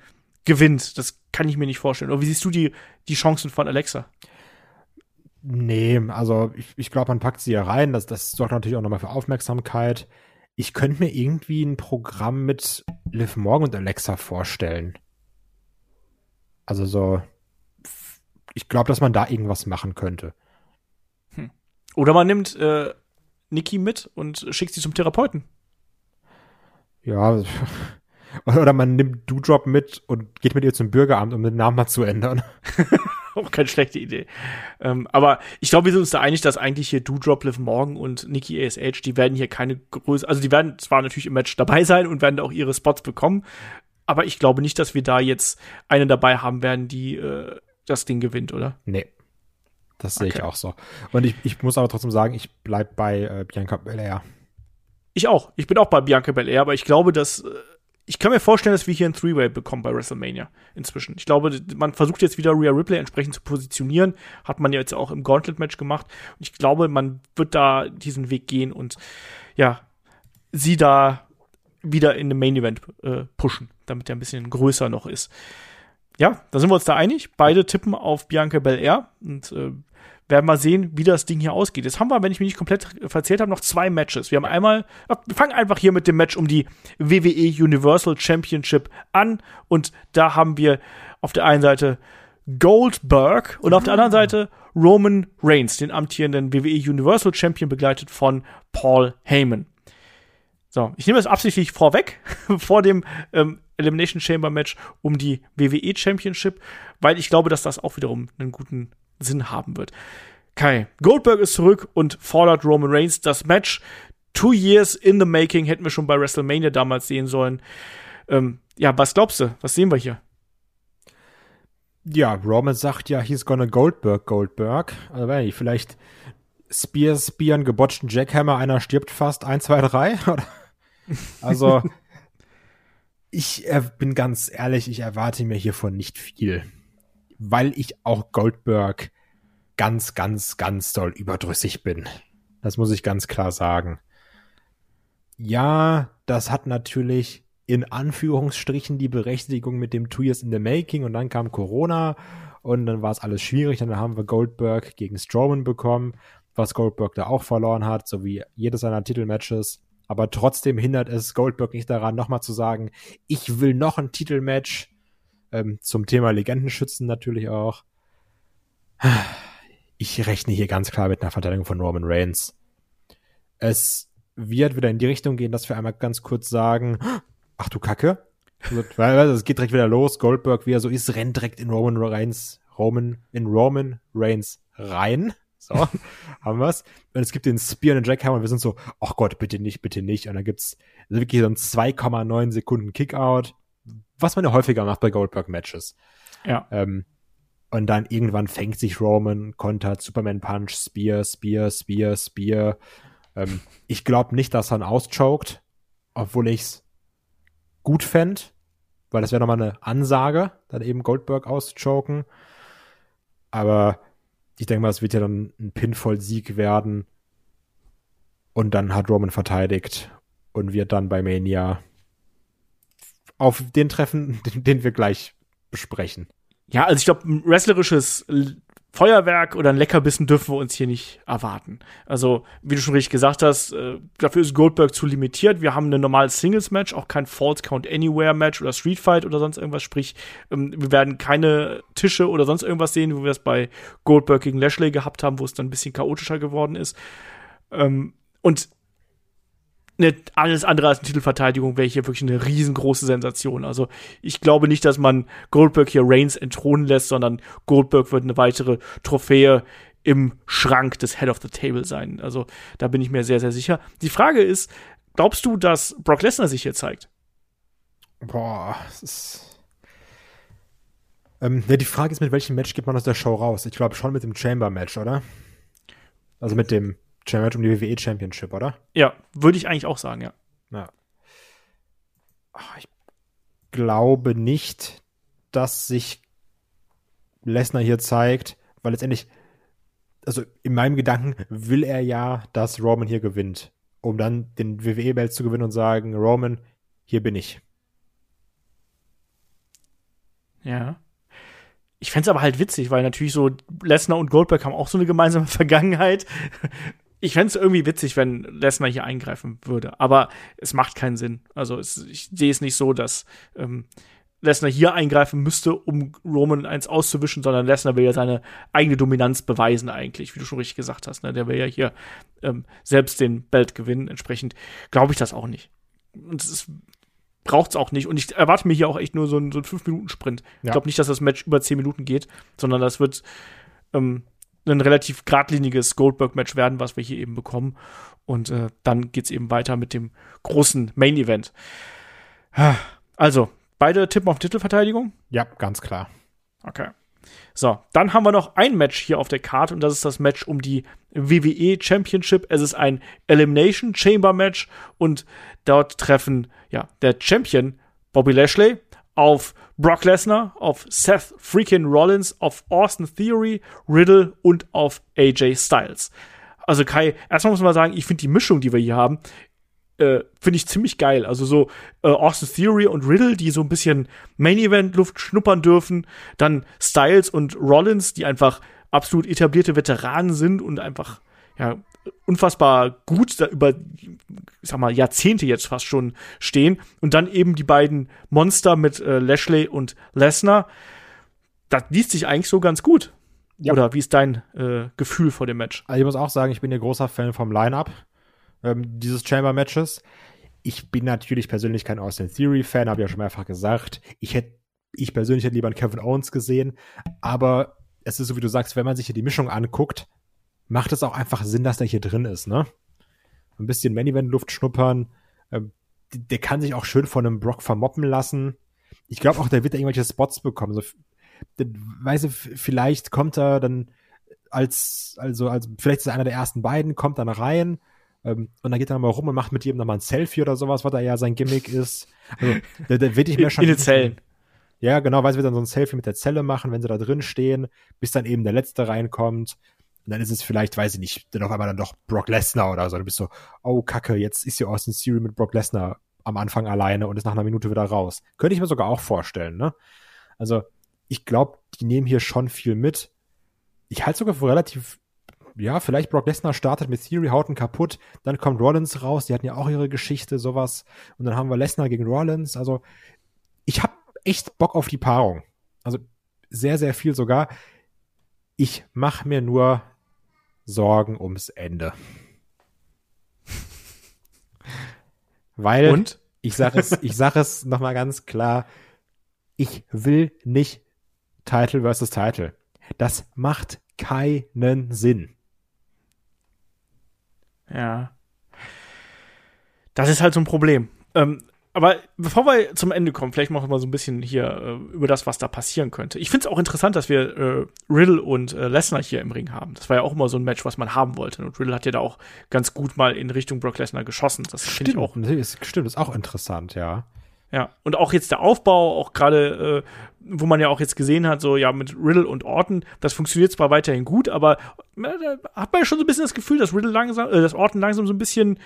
gewinnt. Das kann ich mir nicht vorstellen. Oder wie siehst du die, die Chancen von Alexa? Nee, also ich, ich glaube, man packt sie ja rein. Das, das sorgt natürlich auch nochmal für Aufmerksamkeit. Ich könnte mir irgendwie ein Programm mit Liv Morgan und Alexa vorstellen. Also so, ich glaube, dass man da irgendwas machen könnte. Oder man nimmt äh, Nikki mit und schickt sie zum Therapeuten. Ja, oder man nimmt Doudrop mit und geht mit ihr zum Bürgeramt, um den Namen mal zu ändern. Auch keine schlechte Idee. Ähm, aber ich glaube, wir sind uns da einig, dass eigentlich hier Doudrop, Liv Morgan und Nikki ASH, die werden hier keine Größe, also die werden zwar natürlich im Match dabei sein und werden auch ihre Spots bekommen, aber ich glaube nicht, dass wir da jetzt eine dabei haben werden, die äh, das Ding gewinnt, oder? Nee. Das sehe Okay. ich auch so. Und ich, ich muss aber trotzdem sagen, ich bleib bei äh, Bianca Belair. Ich auch. Ich bin auch bei Bianca Belair, aber ich glaube, dass äh, ich kann mir vorstellen, dass wir hier ein Three-Way bekommen bei WrestleMania inzwischen. Ich glaube, man versucht jetzt wieder Rhea Ripley entsprechend zu positionieren. Hat man ja jetzt auch im Gauntlet-Match gemacht. Und ich glaube, man wird da diesen Weg gehen und ja, sie da wieder in den Main Event äh, pushen, damit er ein bisschen größer noch ist. Ja, da sind wir uns da einig. Beide tippen auf Bianca Belair und äh, werden mal sehen, wie das Ding hier ausgeht. Jetzt haben wir, wenn ich mich nicht komplett verzählt habe, noch zwei Matches. Wir haben einmal, wir fangen einfach hier mit dem Match um die WWE Universal Championship an und da haben wir auf der einen Seite Goldberg und auf der anderen Seite Roman Reigns, den amtierenden WWE Universal Champion, begleitet von Paul Heyman. So, ich nehme das absichtlich vorweg, vor dem ähm, Elimination Chamber Match um die WWE Championship, weil ich glaube, dass das auch wiederum einen guten Sinn haben wird. Kai, Goldberg ist zurück und fordert Roman Reigns. Das Match Two Years in the Making hätten wir schon bei WrestleMania damals sehen sollen. Ähm, ja, was glaubst du? Was sehen wir hier? Ja, Roman sagt ja, he's gonna Goldberg, Goldberg. Also, wenn ich vielleicht Spear, Spear, einen gebotchten Jackhammer, einer stirbt fast, 1, 2, 3, Also, ich äh, bin ganz ehrlich, ich erwarte mir hiervon nicht viel weil ich auch Goldberg ganz, ganz, ganz doll überdrüssig bin. Das muss ich ganz klar sagen. Ja, das hat natürlich in Anführungsstrichen die Berechtigung mit dem Two Years in the Making und dann kam Corona und dann war es alles schwierig. Dann haben wir Goldberg gegen Strowman bekommen, was Goldberg da auch verloren hat, so wie jedes seiner Titelmatches. Aber trotzdem hindert es Goldberg nicht daran, nochmal zu sagen, ich will noch ein Titelmatch ähm, zum Thema Legendenschützen natürlich auch. Ich rechne hier ganz klar mit einer Verteidigung von Roman Reigns. Es wird wieder in die Richtung gehen, dass wir einmal ganz kurz sagen, ach du Kacke. Weil es geht direkt wieder los. Goldberg, wie er so ist, rennt direkt in Roman Reigns, Roman, in Roman Reigns rein. So, haben wir's. Und es gibt den Spear und den Jackhammer und wir sind so, ach Gott, bitte nicht, bitte nicht. Und dann gibt's wirklich so ein 2,9 Sekunden Kickout was man ja häufiger macht bei Goldberg-Matches. Ja. Ähm, und dann irgendwann fängt sich Roman, kontert Superman Punch, Spear, Spear, Spear, Spear. Ähm, ich glaube nicht, dass er ihn auschoked, obwohl ich's gut fände, weil das wäre nochmal eine Ansage, dann eben Goldberg auschoken. Aber ich denke mal, es wird ja dann ein Pinfall-Sieg werden. Und dann hat Roman verteidigt und wird dann bei Mania auf den Treffen, den, den wir gleich besprechen. Ja, also ich glaube, ein wrestlerisches Feuerwerk oder ein Leckerbissen dürfen wir uns hier nicht erwarten. Also, wie du schon richtig gesagt hast, äh, dafür ist Goldberg zu limitiert. Wir haben ein normales Singles-Match, auch kein False Count Anywhere-Match oder Street Fight oder sonst irgendwas. Sprich, ähm, wir werden keine Tische oder sonst irgendwas sehen, wo wir es bei Goldberg gegen Lashley gehabt haben, wo es dann ein bisschen chaotischer geworden ist. Ähm, und eine, alles andere als eine Titelverteidigung wäre hier wirklich eine riesengroße Sensation. Also ich glaube nicht, dass man Goldberg hier Reigns entthronen lässt, sondern Goldberg wird eine weitere Trophäe im Schrank des Head of the Table sein. Also da bin ich mir sehr, sehr sicher. Die Frage ist, glaubst du, dass Brock Lesnar sich hier zeigt? Boah, das ist. Ähm, ja, die Frage ist, mit welchem Match geht man aus der Show raus? Ich glaube schon mit dem Chamber-Match, oder? Also mit dem Match um die WWE Championship, oder? Ja, würde ich eigentlich auch sagen, ja. Ja. Ich glaube nicht, dass sich Lesnar hier zeigt, weil letztendlich, also in meinem Gedanken will er ja, dass Roman hier gewinnt, um dann den WWE-Belt zu gewinnen und sagen, Roman, hier bin ich. Ja. Ich fände es aber halt witzig, weil natürlich so Lesnar und Goldberg haben auch so eine gemeinsame Vergangenheit ich fände es irgendwie witzig, wenn Lesnar hier eingreifen würde. Aber es macht keinen Sinn. Also es, ich sehe es nicht so, dass ähm, Lesnar hier eingreifen müsste, um Roman eins auszuwischen, sondern Lesnar will ja seine eigene Dominanz beweisen eigentlich, wie du schon richtig gesagt hast. Ne? Der will ja hier ähm, selbst den Belt gewinnen. Entsprechend glaube ich das auch nicht. Und es braucht es auch nicht. Und ich erwarte mir hier auch echt nur so einen, so einen 5-Minuten-Sprint. Ja. Ich glaube nicht, dass das Match über 10 Minuten geht, sondern das wird ähm, ein relativ geradliniges Goldberg-Match werden, was wir hier eben bekommen. Und äh, dann geht's eben weiter mit dem großen Main-Event. Also, beide tippen auf Titelverteidigung? Ja, ganz klar. Okay. So, dann haben wir noch ein Match hier auf der Karte und das ist das Match um die WWE Championship. Es ist ein Elimination Chamber Match und dort treffen ja der Champion Bobby Lashley, auf Brock Lesnar, auf Seth freaking Rollins, auf Austin Theory, Riddle und auf AJ Styles. Also Kai, erstmal muss man sagen, ich finde die Mischung, die wir hier haben, äh, finde ich ziemlich geil. Also so äh, Austin Theory und Riddle, die so ein bisschen Main Event Luft schnuppern dürfen, dann Styles und Rollins, die einfach absolut etablierte Veteranen sind und einfach ja unfassbar gut da über ich sag mal Jahrzehnte jetzt fast schon stehen und dann eben die beiden Monster mit äh, Lashley und Lesnar. Das liest sich eigentlich so ganz gut. Ja. Oder wie ist dein äh, Gefühl vor dem Match? Also ich muss auch sagen, ich bin ja großer Fan vom Line-Up ähm, dieses Chamber-Matches. Ich bin natürlich persönlich kein Austin Theory-Fan, habe ja schon mehrfach gesagt. Ich hätte, ich persönlich hätte lieber einen Kevin Owens gesehen, aber es ist so, wie du sagst, wenn man sich hier die Mischung anguckt, macht es auch einfach Sinn, dass der hier drin ist, ne? Ein bisschen Main-Event-Luft schnuppern. Ähm, der kann sich auch schön von einem Brock vermoppen lassen. Ich glaube auch, der wird da irgendwelche Spots bekommen. So, weiß ich, vielleicht kommt er dann als, also, also vielleicht ist er einer der ersten beiden, kommt dann rein ähm, und dann geht er mal rum und macht mit jedem nochmal ein Selfie oder sowas, was da ja sein Gimmick ist. Also, da, da wird ich mir schon. Den Zellen. Ja, genau, weil sie dann so ein Selfie mit der Zelle machen, wenn sie da drin stehen, bis dann eben der Letzte reinkommt. Und dann ist es vielleicht, weiß ich nicht, dann auf einmal dann doch Brock Lesnar oder so. Du bist so, oh Kacke, jetzt ist hier Austin Theory mit Brock Lesnar am Anfang alleine und ist nach einer Minute wieder raus. Könnte ich mir sogar auch vorstellen, ne? Also, ich glaube, die nehmen hier schon viel mit. Ich halte sogar für relativ, ja, vielleicht Brock Lesnar startet mit Theory, haut ihn kaputt, dann kommt Rollins raus, die hatten ja auch ihre Geschichte, sowas. Und dann haben wir Lesnar gegen Rollins. Also, ich habe echt Bock auf die Paarung. Also, sehr, sehr viel sogar. Ich mache mir nur Sorgen ums Ende. Weil Und? ich sage es, ich sage es noch mal ganz klar, ich will nicht Title versus Title. Das macht keinen Sinn. Ja. Das ist halt so ein Problem. Ähm, aber bevor wir zum Ende kommen, vielleicht machen wir mal so ein bisschen hier äh, über das, was da passieren könnte. Ich finde es auch interessant, dass wir äh, Riddle und äh, Lesnar hier im Ring haben. Das war ja auch immer so ein Match, was man haben wollte. Und Riddle hat ja da auch ganz gut mal in Richtung Brock Lesnar geschossen. Das finde ich auch. Ist, stimmt, ist auch interessant, ja. Ja, und auch jetzt der Aufbau, auch gerade, äh, wo man ja auch jetzt gesehen hat, so ja, mit Riddle und Orton, das funktioniert zwar weiterhin gut, aber äh, da hat man ja schon so ein bisschen das Gefühl, dass Riddle langsam, äh, dass Orton langsam so ein bisschen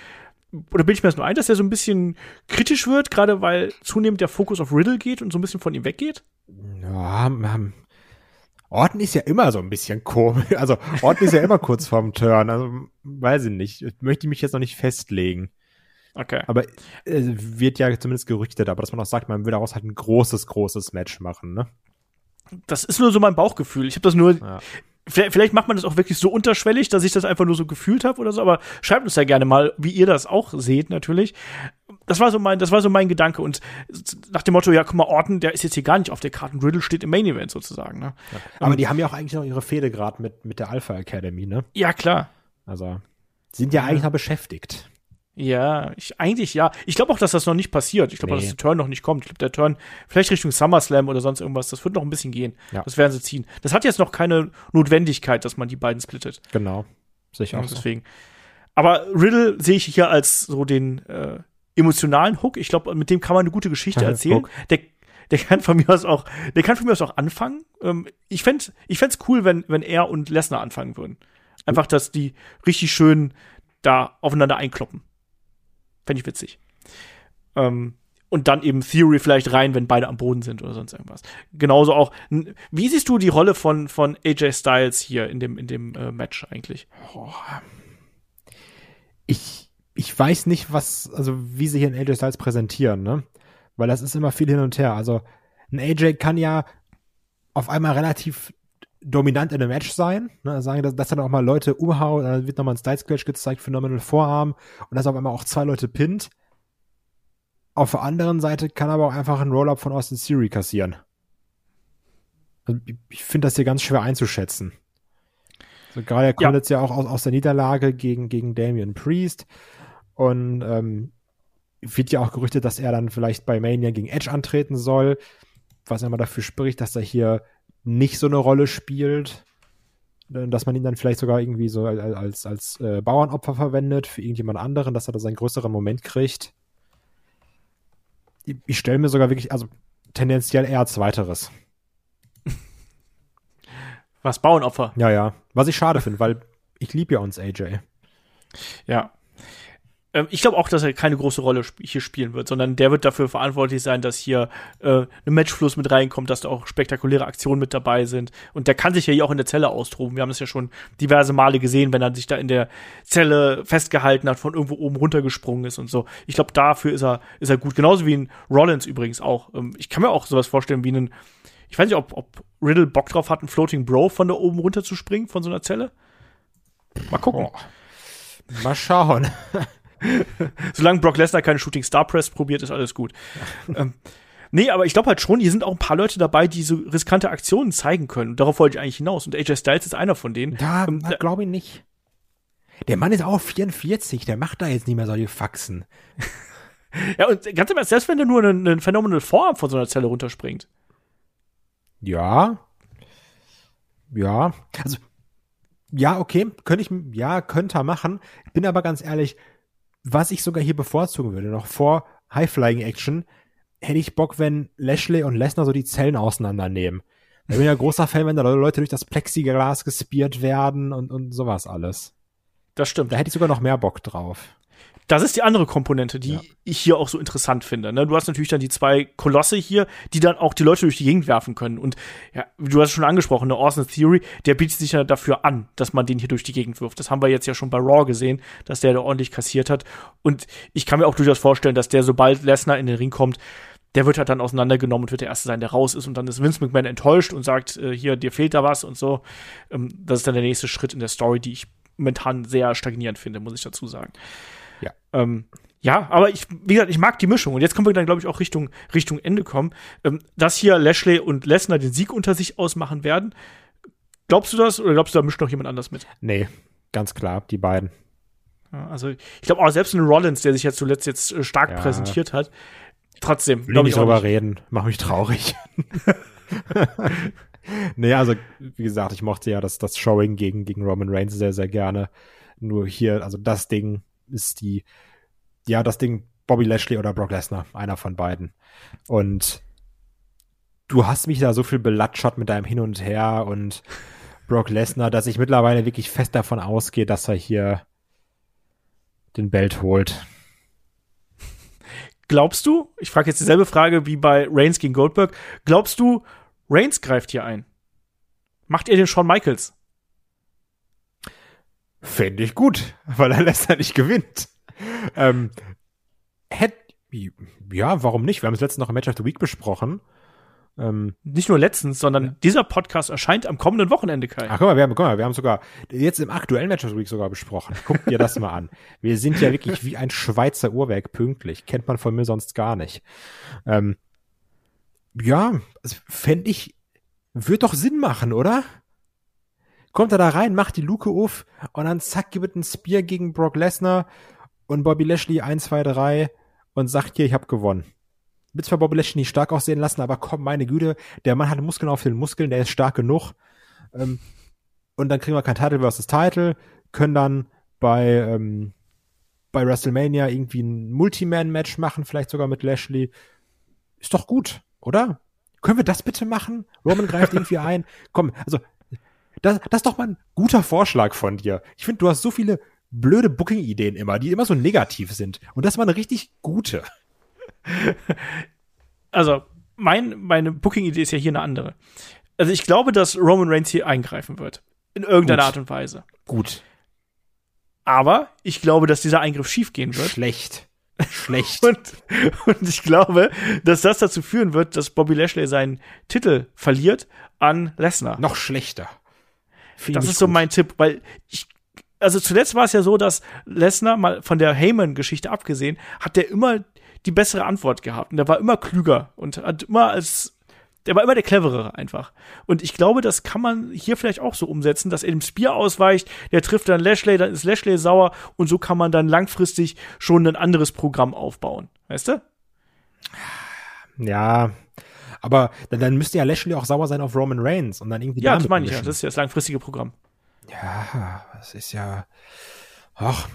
oder bilde ich mir das nur ein, dass er so ein bisschen kritisch wird, gerade weil zunehmend der Fokus auf Riddle geht und so ein bisschen von ihm weggeht? Ja, ähm, Orton ist ja immer so ein bisschen komisch. Also Orton ist ja immer kurz vorm Turn. Also weiß ich nicht. Ich möchte mich jetzt noch nicht festlegen. Okay. Aber äh, wird ja zumindest gerüchtet, aber dass man auch sagt, man will daraus halt ein großes, großes Match machen, ne? Das ist nur so mein Bauchgefühl. Ich habe das nur, ja. Vielleicht, vielleicht macht man das auch wirklich so unterschwellig, dass ich das einfach nur so gefühlt habe oder so, aber schreibt uns ja gerne mal, wie ihr das auch seht, natürlich. Das war so mein, das war so mein Gedanke. Und nach dem Motto, ja, guck mal, Orton, der ist jetzt hier gar nicht auf der Karte. Riddle steht im Main Event sozusagen. Ne? Ja. Aber um, die haben ja auch eigentlich noch ihre Fehde gerade mit, mit der Alpha Academy, ne? Ja, klar. Also, sind ja, ja. eigentlich noch beschäftigt. Ja, ich, eigentlich ja. Ich glaube auch, dass das noch nicht passiert. Ich glaube, nee. dass der Turn noch nicht kommt. Ich glaube, der Turn vielleicht Richtung SummerSlam oder sonst irgendwas, das wird noch ein bisschen gehen. Ja. Das werden sie ziehen. Das hat jetzt noch keine Notwendigkeit, dass man die beiden splittet. Genau. Sicher auch. Deswegen. Aber Riddle sehe ich hier als so den äh, emotionalen Hook. Ich glaube, mit dem kann man eine gute Geschichte erzählen. Der, der kann von mir aus auch, der kann von mir aus auch anfangen. Ähm, ich fände ich fänd's cool, wenn, wenn er und Lesnar anfangen würden. Einfach, dass die richtig schön da aufeinander einkloppen. Fände ich witzig. Ähm, und dann eben Theory vielleicht rein, wenn beide am Boden sind oder sonst irgendwas. Genauso auch. Wie siehst du die Rolle von, von AJ Styles hier in dem, in dem äh, Match eigentlich? Ich, ich weiß nicht, was, also wie sie hier einen AJ Styles präsentieren, ne? Weil das ist immer viel hin und her. Also ein AJ kann ja auf einmal relativ dominant in einem Match sein. Ne? Sagen, dass, dass dann auch mal Leute umhauen, dann wird nochmal ein Styles Clash gezeigt, Phenomenal Vorarm und dass auf einmal auch zwei Leute pinnt. Auf der anderen Seite kann aber auch einfach ein Roll-Up von Austin Theory kassieren. Also ich finde das hier ganz schwer einzuschätzen. Also gerade er kommt ja. jetzt ja auch aus, aus der Niederlage gegen, gegen Damian Priest und ähm, wird ja auch gerüchtet, dass er dann vielleicht bei Mania gegen Edge antreten soll, was immer dafür spricht, dass er hier nicht so eine Rolle spielt, äh, dass man ihn dann vielleicht sogar irgendwie so als, als, als äh, Bauernopfer verwendet für irgendjemand anderen, dass er da seinen größeren Moment kriegt. Ich, ich stelle mir sogar wirklich, also tendenziell eher Zweiteres. Was Bauernopfer? Ja, ja. Was ich schade finde, weil ich liebe ja uns AJ. Ja. Ähm, ich glaube auch, dass er keine große Rolle sp hier spielen wird, sondern der wird dafür verantwortlich sein, dass hier äh, ein Matchfluss mit reinkommt, dass da auch spektakuläre Aktionen mit dabei sind. Und der kann sich ja hier auch in der Zelle austoben. Wir haben es ja schon diverse Male gesehen, wenn er sich da in der Zelle festgehalten hat, von irgendwo oben runtergesprungen ist und so. Ich glaube, dafür ist er, ist er gut. Genauso wie ein Rollins übrigens auch. Ähm, ich kann mir auch sowas vorstellen wie einen, ich weiß nicht, ob, ob Riddle Bock drauf hat, einen Floating Bro von da oben runter zu springen, von so einer Zelle. Mal gucken. Oh. Mal schauen. Solange Brock Lesnar keine Shooting Star Press probiert, ist alles gut. ähm, nee, aber ich glaube halt schon, hier sind auch ein paar Leute dabei, die so riskante Aktionen zeigen können. Und darauf wollte ich eigentlich hinaus. Und AJ Styles ist einer von denen. Da, ähm, glaube ich nicht. Der Mann ist auch 44, der macht da jetzt nicht mehr solche Faxen. ja, und ganz im Ernst, selbst wenn der nur einen, einen Phenomenal Vorarm von so einer Zelle runterspringt. Ja. Ja. Also, ja, okay, könnte ich, ja, könnte er machen. Bin aber ganz ehrlich, was ich sogar hier bevorzugen würde, noch vor High-Flying-Action, hätte ich Bock, wenn Lashley und Lesnar so die Zellen auseinandernehmen. Ich bin ja großer Fan, wenn da Leute durch das Plexiglas gespiert werden und, und sowas alles. Das stimmt. Da hätte ich sogar noch mehr Bock drauf. Das ist die andere Komponente, die ja. ich hier auch so interessant finde. Ne? Du hast natürlich dann die zwei Kolosse hier, die dann auch die Leute durch die Gegend werfen können. Und ja, du hast es schon angesprochen, eine Awesome Theory, der bietet sich ja dafür an, dass man den hier durch die Gegend wirft. Das haben wir jetzt ja schon bei Raw gesehen, dass der da ordentlich kassiert hat. Und ich kann mir auch durchaus vorstellen, dass der, sobald Lesnar in den Ring kommt, der wird halt dann auseinandergenommen und wird der Erste sein, der raus ist. Und dann ist Vince McMahon enttäuscht und sagt, äh, hier, dir fehlt da was und so. Ähm, das ist dann der nächste Schritt in der Story, die ich momentan sehr stagnierend finde, muss ich dazu sagen. Ja. Ähm, ja, aber ich, wie gesagt, ich mag die Mischung. Und jetzt können wir dann, glaube ich, auch Richtung, Richtung Ende kommen. Ähm, dass hier Lashley und Lesnar den Sieg unter sich ausmachen werden. Glaubst du das oder glaubst du, da mischt noch jemand anders mit? Nee, ganz klar, die beiden. Ja, also, ich glaube auch selbst ein Rollins, der sich jetzt zuletzt jetzt äh, stark ja. präsentiert hat, trotzdem. Will ich drüber reden, mach mich traurig. nee, also, wie gesagt, ich mochte ja das, das Showing gegen, gegen Roman Reigns sehr, sehr gerne. Nur hier, also das Ding ist die, ja, das Ding Bobby Lashley oder Brock Lesnar, einer von beiden. Und du hast mich da so viel belatschert mit deinem Hin und Her und Brock Lesnar, dass ich mittlerweile wirklich fest davon ausgehe, dass er hier den Belt holt. Glaubst du, ich frage jetzt dieselbe Frage wie bei Reigns gegen Goldberg, glaubst du, Reigns greift hier ein? Macht ihr den Shawn Michaels? Fände ich gut, weil er Lesnar nicht gewinnt. ähm, hätt, ja, warum nicht? Wir haben es letztens noch im Match of the Week besprochen. Ähm, nicht nur letztens, sondern ja. dieser Podcast erscheint am kommenden Wochenende, Kai. Ach, guck mal, wir haben, guck mal, wir haben sogar jetzt im aktuellen Match of the Week sogar besprochen. Guck dir das mal an. Wir sind ja wirklich wie ein Schweizer Uhrwerk pünktlich. Kennt man von mir sonst gar nicht. Ähm, ja, fände ich, wird doch Sinn machen, oder? Kommt er da rein, macht die Luke auf und dann zack, gibt ein Spear gegen Brock Lesnar und Bobby Lashley 1, 2, 3 und sagt hier, ich habe gewonnen. Wird zwar Bobby Lashley nicht stark aussehen lassen, aber komm, meine Güte, der Mann hat Muskeln auf den Muskeln, der ist stark genug. Ähm, und dann kriegen wir kein Title versus Title, können dann bei, ähm, bei WrestleMania irgendwie ein Multiman-Match machen, vielleicht sogar mit Lashley. Ist doch gut, oder? Können wir das bitte machen? Roman greift irgendwie ein. Komm, also das, das ist doch mal ein guter Vorschlag von dir. Ich finde, du hast so viele blöde Booking-Ideen immer, die immer so negativ sind. Und das war eine richtig gute. Also, mein, meine Booking-Idee ist ja hier eine andere. Also, ich glaube, dass Roman Reigns hier eingreifen wird. In irgendeiner Gut. Art und Weise. Gut. Aber ich glaube, dass dieser Eingriff schiefgehen wird. Schlecht. Schlecht. und, und ich glaube, dass das dazu führen wird, dass Bobby Lashley seinen Titel verliert an Lesnar. Noch schlechter. Das ist so mein Tipp, weil ich also zuletzt war es ja so, dass Lesnar mal von der Heyman-Geschichte abgesehen, hat der immer die bessere Antwort gehabt und der war immer klüger und hat immer als der war immer der cleverere einfach. Und ich glaube, das kann man hier vielleicht auch so umsetzen, dass er dem Spear ausweicht, der trifft dann Lashley, dann ist Lashley sauer und so kann man dann langfristig schon ein anderes Programm aufbauen. Weißt du? Ja, aber dann, dann müsste ja Lashley auch sauer sein auf Roman Reigns und dann irgendwie Ja, das meine ich ja. Das ist ja das langfristige Programm. Ja, das ist ja. Ach,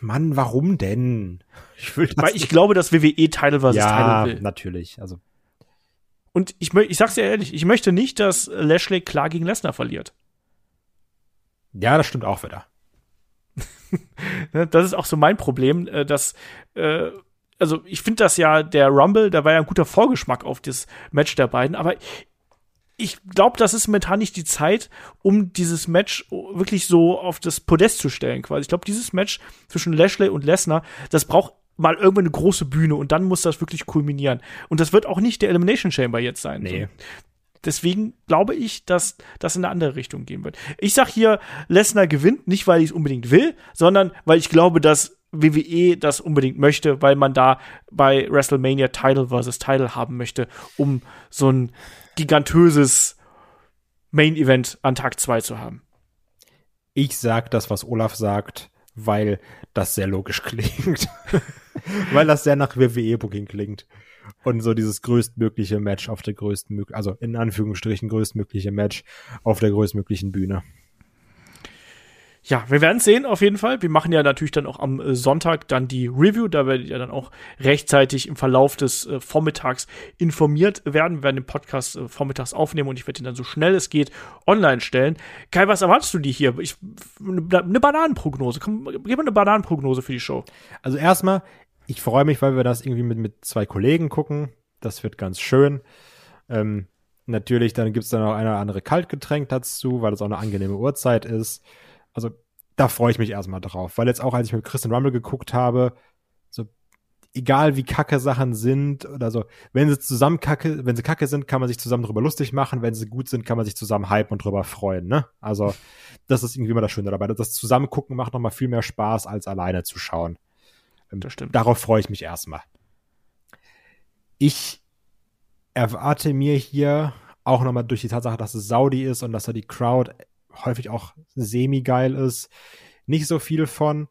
Mann, warum denn? Ich will das Weil ich glaube, dass WWE Title versus ja, Title will. natürlich. Also. Und ich, ich sag's dir ehrlich, ich möchte nicht, dass Lashley klar gegen Lesnar verliert. Ja, das stimmt auch wieder. Ne, das ist auch so mein Problem, äh, dass äh, also ich finde das ja, der Rumble, da war ja ein guter Vorgeschmack auf das Match der beiden, aber ich glaube, das ist momentan nicht die Zeit, um dieses Match wirklich so auf das Podest zu stellen, quasi. Ich glaube, dieses Match zwischen Lashley und Lesnar, das braucht mal irgendwann eine große Bühne und dann muss das wirklich kulminieren. Und das wird auch nicht der Elimination Chamber jetzt sein. Nee. Deswegen glaube ich, dass das in eine andere Richtung gehen wird. Ich sag hier, Lesnar gewinnt, nicht weil ich es unbedingt will, sondern weil ich glaube, dass WWE das unbedingt möchte, weil man da bei WrestleMania Title versus Title haben möchte, um so ein gigantöses Main Event an Tag 2 zu haben. Ich sag das, was Olaf sagt, weil das sehr logisch klingt. weil das sehr nach WWE-Booking klingt. Und so dieses größtmögliche Match auf der größtmöglichen, also in Anführungsstrichen größtmögliche Match auf der größtmöglichen Bühne ja, wir werden sehen auf jeden Fall. Wir machen ja natürlich dann auch am äh, Sonntag dann die Review. Da werdet ihr dann auch rechtzeitig im Verlauf des äh, Vormittags informiert werden. Wir werden den Podcast äh, vormittags aufnehmen und ich werde ihn dann so schnell es geht online stellen. Kai, was erwartest du dir hier? Eine, eine Bananenprognose. Komm, gib mal eine Bananenprognose für die Show. Also erstmal, ich freue mich, weil wir das irgendwie mit, mit zwei Kollegen gucken. Das wird ganz schön. Ähm, natürlich, dann gibt's dann auch eine oder andere Kaltgetränk dazu, weil es auch eine angenehme Uhrzeit ist also da freue ich mich erstmal drauf, weil jetzt auch, als ich mit Christian Rumble geguckt habe, so egal wie kacke Sachen sind oder so, wenn sie zusammen kacke, wenn sie kacke sind, kann man sich zusammen drüber lustig machen, wenn sie gut sind, kann man sich zusammen hypen und drüber freuen, ne? Also, das ist irgendwie immer das Schöne dabei. Das Zusammengucken macht nochmal viel mehr Spaß, als alleine zu schauen. Ähm, das stimmt. Darauf freue ich mich erstmal. Ich erwarte mir hier auch nochmal durch die Tatsache, dass es Saudi ist und dass er die Crowd häufig auch semi-geil ist. Nicht so viel von.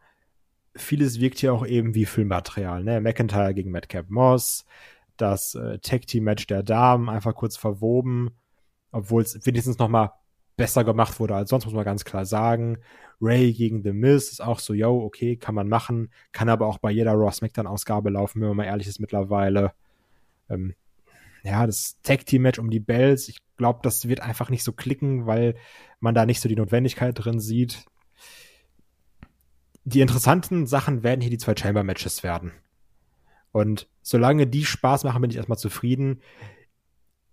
Vieles wirkt hier auch eben wie Filmmaterial. Ne? McIntyre gegen Madcap Moss, das äh, Tag-Team-Match der Damen einfach kurz verwoben, obwohl es wenigstens noch mal besser gemacht wurde als sonst, muss man ganz klar sagen. Ray gegen The Miz ist auch so, yo, okay, kann man machen, kann aber auch bei jeder Raw SmackDown-Ausgabe laufen, wenn man mal ehrlich ist mittlerweile. Ähm, ja, das Tag-Team-Match um die Bells, ich glaube, das wird einfach nicht so klicken, weil man da nicht so die Notwendigkeit drin sieht. Die interessanten Sachen werden hier die zwei Chamber-Matches werden. Und solange die Spaß machen, bin ich erstmal zufrieden.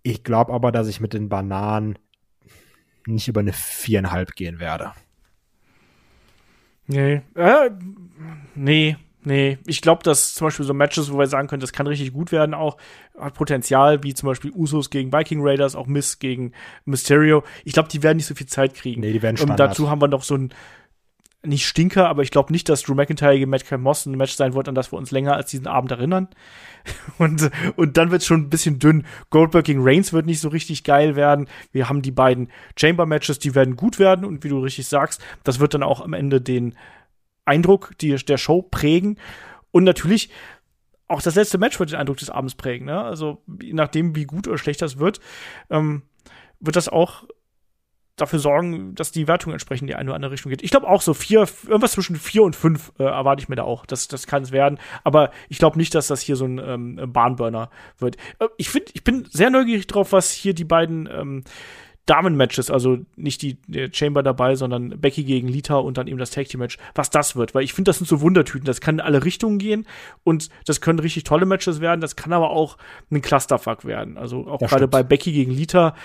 Ich glaube aber, dass ich mit den Bananen nicht über eine viereinhalb gehen werde. Nee, äh, nee, Nee, ich glaube, dass zum Beispiel so Matches, wo wir sagen können, das kann richtig gut werden, auch hat Potenzial, wie zum Beispiel Usos gegen Viking Raiders, auch Miss gegen Mysterio. Ich glaube, die werden nicht so viel Zeit kriegen. Nee, die werden Standard. Und dazu haben wir noch so ein nicht Stinker, aber ich glaube nicht, dass Drew McIntyre gegen Matt Moss ein Match sein wird, an das wir uns länger als diesen Abend erinnern. Und, und dann wird es schon ein bisschen dünn. Goldberg gegen Reigns wird nicht so richtig geil werden. Wir haben die beiden Chamber-Matches, die werden gut werden. Und wie du richtig sagst, das wird dann auch am Ende den Eindruck die, der Show prägen. Und natürlich auch das letzte Match wird den Eindruck des Abends prägen. Ne? Also je nachdem, wie gut oder schlecht das wird, ähm, wird das auch dafür sorgen, dass die Wertung entsprechend die eine oder andere Richtung geht. Ich glaube auch so vier, irgendwas zwischen vier und fünf äh, erwarte ich mir da auch. Das, das kann es werden. Aber ich glaube nicht, dass das hier so ein ähm, Bahnburner wird. Äh, ich finde, ich bin sehr neugierig drauf, was hier die beiden ähm, Damen-Matches, also nicht die, Chamber dabei, sondern Becky gegen Lita und dann eben das Tag Team Match, was das wird, weil ich finde, das sind so Wundertüten, das kann in alle Richtungen gehen und das können richtig tolle Matches werden, das kann aber auch ein Clusterfuck werden. Also auch gerade bei Becky gegen Lita,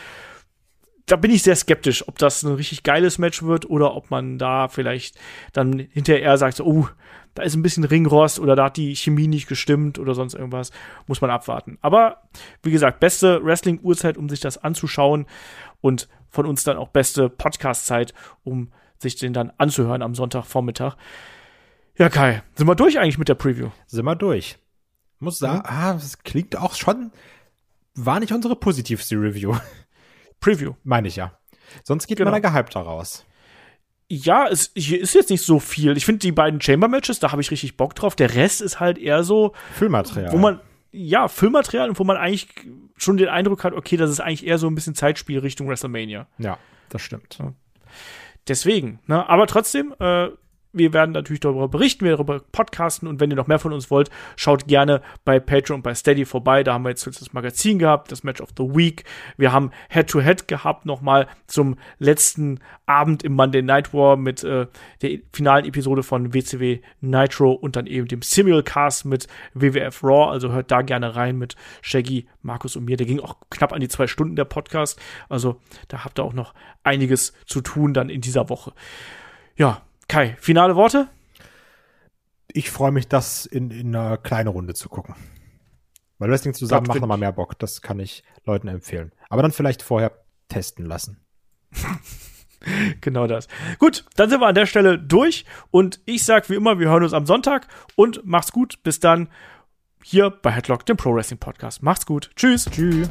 da bin ich sehr skeptisch, ob das ein richtig geiles Match wird oder ob man da vielleicht dann hinterher sagt, so, oh, da ist ein bisschen Ringrost oder da hat die Chemie nicht gestimmt oder sonst irgendwas, muss man abwarten. Aber wie gesagt, beste Wrestling-Uhrzeit, um sich das anzuschauen und von uns dann auch beste Podcast-Zeit, um sich den dann anzuhören am Sonntagvormittag. Ja, Kai, sind wir durch eigentlich mit der Preview? Sind wir durch. Muss sagen, mhm. ah, das klingt auch schon, war nicht unsere positivste Review. Preview. Meine ich ja. Sonst geht genau. man da gehypt daraus. Ja, es hier ist jetzt nicht so viel. Ich finde die beiden Chamber Matches, da habe ich richtig Bock drauf. Der Rest ist halt eher so Füllmaterial. Wo man ja, Filmmaterial und wo man eigentlich schon den Eindruck hat, okay, das ist eigentlich eher so ein bisschen Zeitspiel Richtung WrestleMania. Ja, das stimmt. Ja. Deswegen, ne, aber trotzdem, äh, wir werden natürlich darüber berichten, wir darüber podcasten und wenn ihr noch mehr von uns wollt, schaut gerne bei Patreon und bei Steady vorbei. Da haben wir jetzt das Magazin gehabt, das Match of the Week. Wir haben Head-to-Head -Head gehabt nochmal zum letzten Abend im Monday Night War mit äh, der finalen Episode von WCW Nitro und dann eben dem Simulcast mit WWF Raw. Also hört da gerne rein mit Shaggy, Markus und mir. Der ging auch knapp an die zwei Stunden der Podcast. Also da habt ihr auch noch einiges zu tun dann in dieser Woche. Ja, Kai, finale Worte? Ich freue mich, das in, in einer kleinen Runde zu gucken. Weil Wrestling zusammen macht nochmal mehr Bock. Das kann ich Leuten empfehlen. Aber dann vielleicht vorher testen lassen. genau das. Gut, dann sind wir an der Stelle durch. Und ich sag wie immer, wir hören uns am Sonntag und macht's gut. Bis dann hier bei Headlock, dem Pro Wrestling Podcast. Macht's gut. Tschüss. Tschüss.